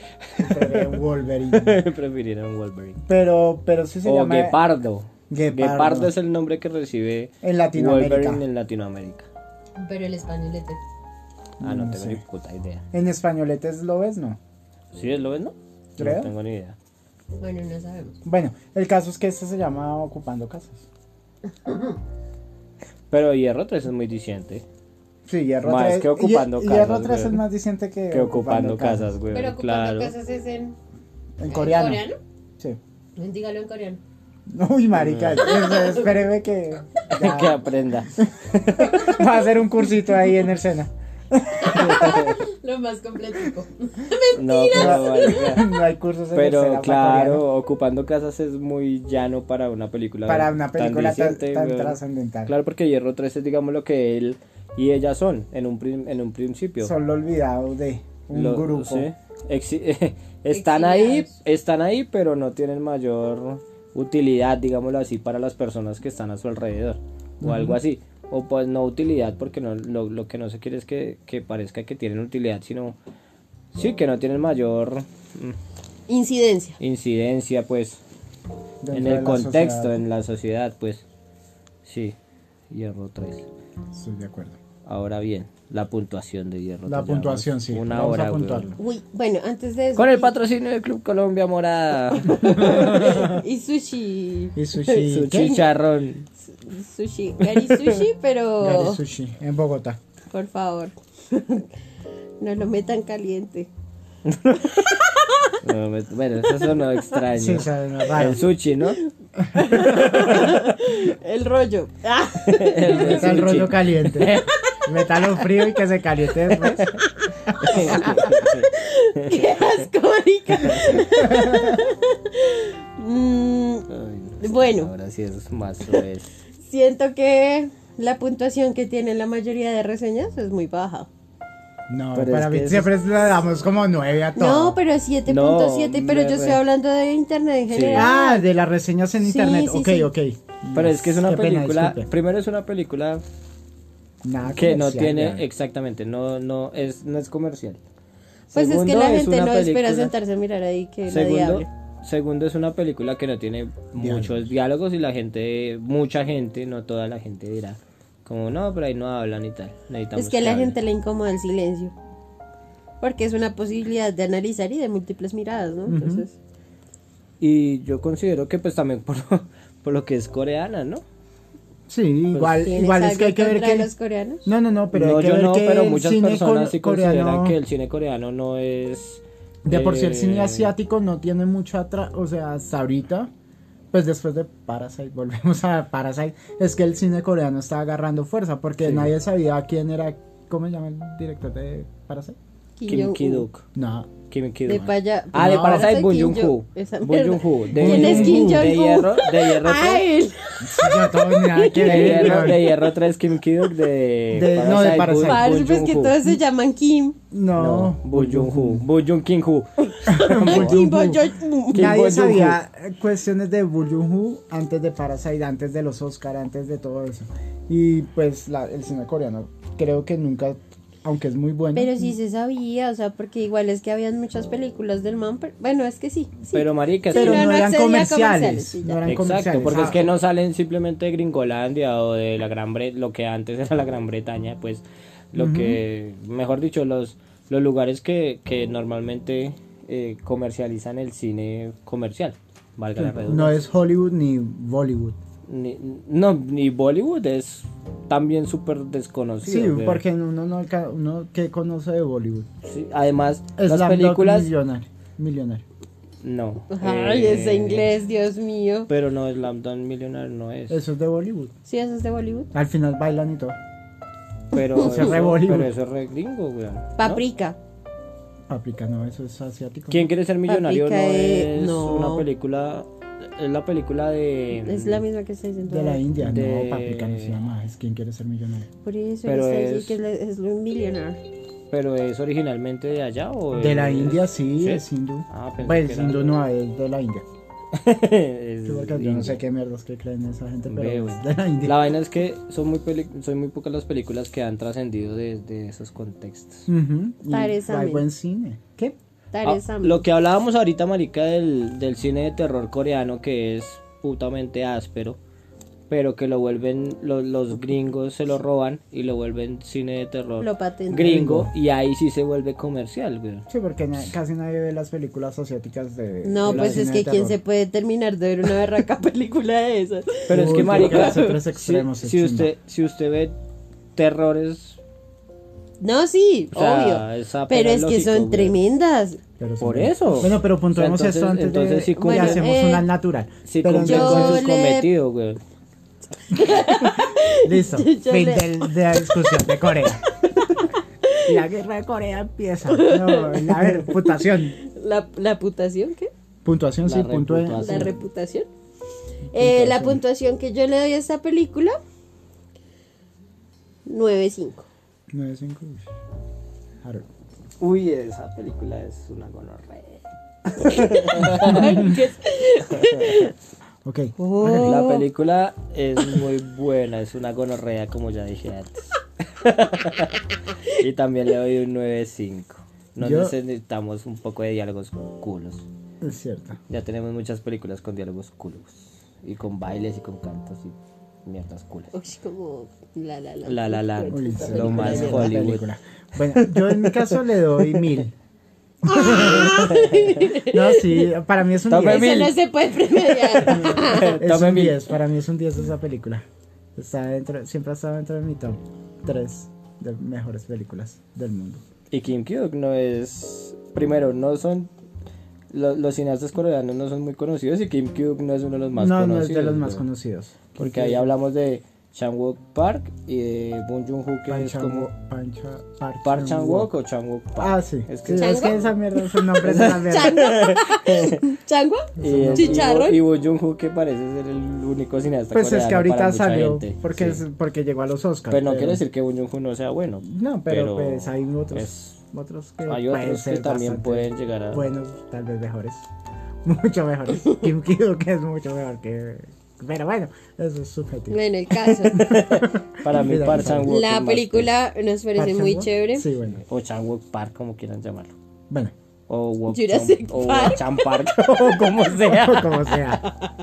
Pero Wolverine. Prefirieron Wolverine. Pero, pero sí se o llama. Guepardo. Guepardo. Guepardo es el nombre que recibe En Latinoamérica. Wolverine en Latinoamérica. Pero el españolete. Ah, no, No tengo sé. ni puta idea. En españolete es lo ves, ¿no? ¿Sí es Lobezno? Creo. No tengo ni idea. Bueno, no sabemos. Bueno, el caso es que este se llama Ocupando Casas. Pero Hierro 3 es muy diciente. Sí, Hierro Más 3. que Ocupando Hierro Casas, 3 es más diciente que, Que ocupando casas, güey. Pero ocupando Claro. casas es en... En coreano. coreano? Sí. Dígalo en coreano. Uy, marica, espéreme que ya que aprenda. va a hacer un cursito ahí en el Sena. Lo más completico. No, pero, marica, no hay cursos en el pero para coreano. claro, ocupando casas es muy llano para una película. para una película tan, tan trascendental. Claro, porque Hierro 3 es digamos lo que él y ella son en un, prin- en un principio. Solo olvidado de un Lo- grupo. sí. Exi- están ahí, están ahí, pero no tienen mayor utilidad, digámoslo así, para las personas que están a su alrededor. O algo así. O pues no utilidad, porque no, lo, lo que no se quiere es que, que parezca que tienen utilidad, sino sí que no tienen mayor mm, Incidencia. incidencia, pues, dentro en el contexto, sociedad. en la sociedad, pues. Sí, Hierro 3. Estoy de acuerdo. Ahora bien, la puntuación de Hierro. La 3, puntuación, sí. Una Vamos hora, a. Uy, bueno, antes de eso... Con el patrocinio del Club Colombia Morada. Y sushi. Y sushi. Chicharrón. Sushi. Gari sushi, pero... Gari Sushi, en Bogotá. Por favor. No lo metan caliente. No, me- Bueno, eso sonó extraño. Sí, raro. El sushi, ¿no? El rollo. El el rollo caliente. Métalo frío y que se caliente después. ¡Qué asco, marica! Mm, Ay, no, Bueno. Ahora sí es más suave. siento que la puntuación que tiene la mayoría de reseñas es muy baja. No, Pero para es mí siempre le damos como 9 a todo. No, pero 7.7, No, pero yo estoy hablando de internet en Sí. general. Ah, de las reseñas en Sí, internet. sí, ok, sí. ok. Pero es que es una Qué película. primero es una película Nada que no tiene. ya. Exactamente, no, no, es, no es comercial. pues es que Segundo, la gente no espera sentarse a mirar ahí que Segundo, nadie segundo es una película que no tiene muchos diálogos y la gente, mucha gente, no toda la gente dirá, como no, pero ahí no hablan y tal. Necesitamos Es que a la hablen". gente le incomoda el silencio. Porque es una posibilidad de analizar y de múltiples miradas, ¿no? Entonces, Y yo considero que pues también por, por lo que es coreana, ¿no? Sí, igual, ¿tienes igual es que hay que ver que. los coreanos? No, no, no, pero no, hay que yo ver no, que pero muchas cine personas sí consideran coreano- que el cine coreano no es... De por sí el eh, cine asiático no tiene mucho atrás, o sea, hasta ahorita, pues después de Parasite, volvemos a Parasite, es que el cine coreano está agarrando fuerza porque Sí. nadie sabía quién era ¿Cómo se llama el director de Parasite? Kim Kim Jong-un. No. Kim De paya. Ah, de No, Parasite, Parasite, Bong Joon-ho. Bong ¿Quién es Kim De hierro, de hierro Ah, 3. él. Yo todo nada que De hierro, de hierro 3, Kim Ki-duk. De, De- no, de Parasite. Parce, pues que todos se llaman Kim. No. No, Bong Joon-ho. Bong. Kim Jong- Kim Nadie sabía cuestiones de Bong Joon-ho antes de Parasite, antes de los Oscar, antes de todo eso. Y pues la- el cine coreano creo que nunca, aunque es muy bueno. Pero sí se sabía, o sea, porque igual es que habían muchas películas del man. pero- bueno, es que sí. sí. Pero marica, Sí, que- pero no, no, no eran comerciales. comerciales, sí, ya. no eran Exacto, comerciales. porque es Ah, que no salen simplemente de Gringolandia o de la Gran Bre lo que antes era la Gran Bretaña, pues lo que, mejor dicho, los, los lugares que, que normalmente eh, comercializan el cine comercial, valga la No redundancia. es Hollywood ni Bollywood. Ni, no, ni Bollywood es también súper desconocido. Sí, porque uno no uno que conoce de Bollywood. Sí, además, Es las la películas... millonario. millonario. No. Ay, eh, ese inglés, Dios mío. Pero no, Slamdon Millionaire no es. Eso es de Bollywood. Sí, eso es de Bollywood. Al final bailan y todo. Pero, Ese es re eso, Bollywood. pero eso es re gringo, weón. ¿no? Paprika. Paprika no, eso es asiático. ¿Quién quiere ser millonario? No Paprika, es no. una película. Es la película de. Es la misma que está diciendo. De la India, De- no, Paprika no se llama, es quien quiere ser millonario. Por eso Pero es- que es un millionaire. Pero es originalmente de allá o. De la es- India sí, ¿Sí? es hindú. Ah, pensé Pues que era- hindú no, es de la India. Es yo no sé qué mierdas que creen esa gente, pero es de la India. La vaina es que son muy, son muy pocas las películas que han trascendido de, de esos contextos. Y Taresame. hay buen cine. ¿Qué? Ah, lo que hablábamos ahorita, marica, del, del cine de terror coreano, que es putamente áspero, pero que lo vuelven, lo- los gringos se lo roban y lo vuelven cine de terror Lo gringo, y ahí sí se vuelve comercial, güey. Sí, porque na- casi nadie ve las películas asiáticas de. No, de pues es que quién se puede terminar de ver una berraca película de esas. Pero es que, marica, si, usted, si usted ve terrores, No, sí, O sea, obvio. Pero es que lógico, son güey. tremendas. Pero Por eso. Bueno, pero puntuemos O sea, esto antes entonces- de sí y cumple- hacemos una eh, natural. si pero cumple yo con sus le- cometidos, güey. Listo, Yo fin le- del- de la discusión de Corea. La guerra de Corea empieza. No, a ver, puntuación. ¿La, la putación qué? Puntuación, La sí, punto de- reputación. La reputación. Eh, la puntuación que yo le doy a esta película, 9.5. 9.5. uy. Esa película es una gonorrea. Ok. Oh. La película es muy buena, es una gonorrea como ya dije antes. y también le doy un 9.5. No Yo- necesitamos un poco de diálogos culos. Es cierto. Ya tenemos muchas películas con diálogos culos. Y con bailes y con cantos y mierdas culas. Uy, como la la la. La La Uy, sí, lo más la Hollywood. Bueno, yo en mi caso le doy mil. no, sí, para mí es un Tome 10. mil. Eso no se puede premediar. Es Tome un mil. 10, para mí es un 10 esa película. Está dentro, siempre ha estado dentro de mi top 3 de mejores películas del mundo. Y Kim Kyuk no es. Primero, no son. lo- los cineastas coreanos no son muy conocidos y Kim Kyuk no es uno de los más no, conocidos. no es de los más conocidos. Porque ahí hablamos de Chang-wook Park y de Bong Joon-ho que Pan es como. Pancha- Park. Chan-wook o Chang-wook Park. Ah, sí. Es Sí, que es que esa mierda es el nombre de esa mierda. ¿Changua? y, Chicharrón. y, Bong Joon-ho que parece ser el único cineasta Pues es que ahorita salió porque, sí. es, porque llegó a los Oscars. Pero no quiere decir que Bong Joon-ho no sea bueno. No, pero, pero pues hay otros, es- otros que Hay otros que también pueden llegar a. buenos, tal vez mejores. Mucho mejores. Kim ki que es mucho mejor que... Pero bueno, eso es subjetivo. Bueno, el caso. Para mí, Mira, Park Chan-wook. es La película nos parece Park muy Chan-wook, chévere. Sí, bueno. O Chang-wook Park, como quieran llamarlo. Bueno, O Wok Jurassic Chom- o Park. Chan Park, o como sea. como sea.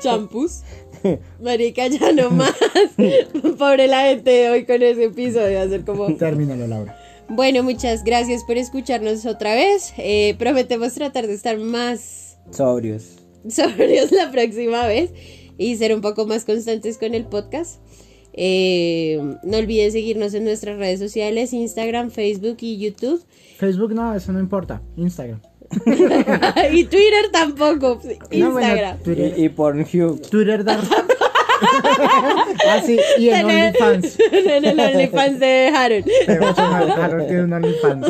Champús. Marica, ya no más. Pobre la gente de hoy con ese episodio. Va a ser como. Termínalo, Laura. Bueno, muchas gracias por escucharnos otra vez. Eh, prometemos tratar de estar más Sobrios. sobrios la próxima vez y ser un poco más constantes con el podcast. Eh, no olviden seguirnos en nuestras redes sociales, Instagram, Facebook y YouTube. Facebook no, eso no importa. Instagram. y Twitter tampoco. No, bueno, Instagram. Twitter, Y, y Pornhub. Twitter da, Ah, sí, y en OnlyFans. en el OnlyFans de Harold. Pero Harold tiene un OnlyFans.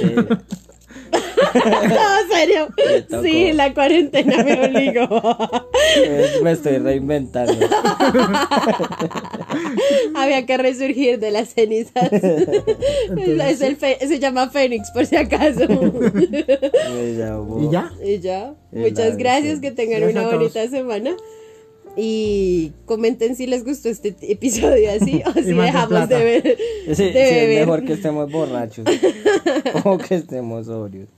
Sí. No, serio. Sí, la cuarentena me obligó. Me- Me estoy reinventando. Había que resurgir de las cenizas. Es el se llama Fénix, por si acaso. ¿Y ya? Y ya. Muchas gracias, que tengan Gracias una bonita semana. Y comenten si les gustó este episodio así o si dejamos de ver. Sí, es mejor que estemos borrachos o que estemos sobrios.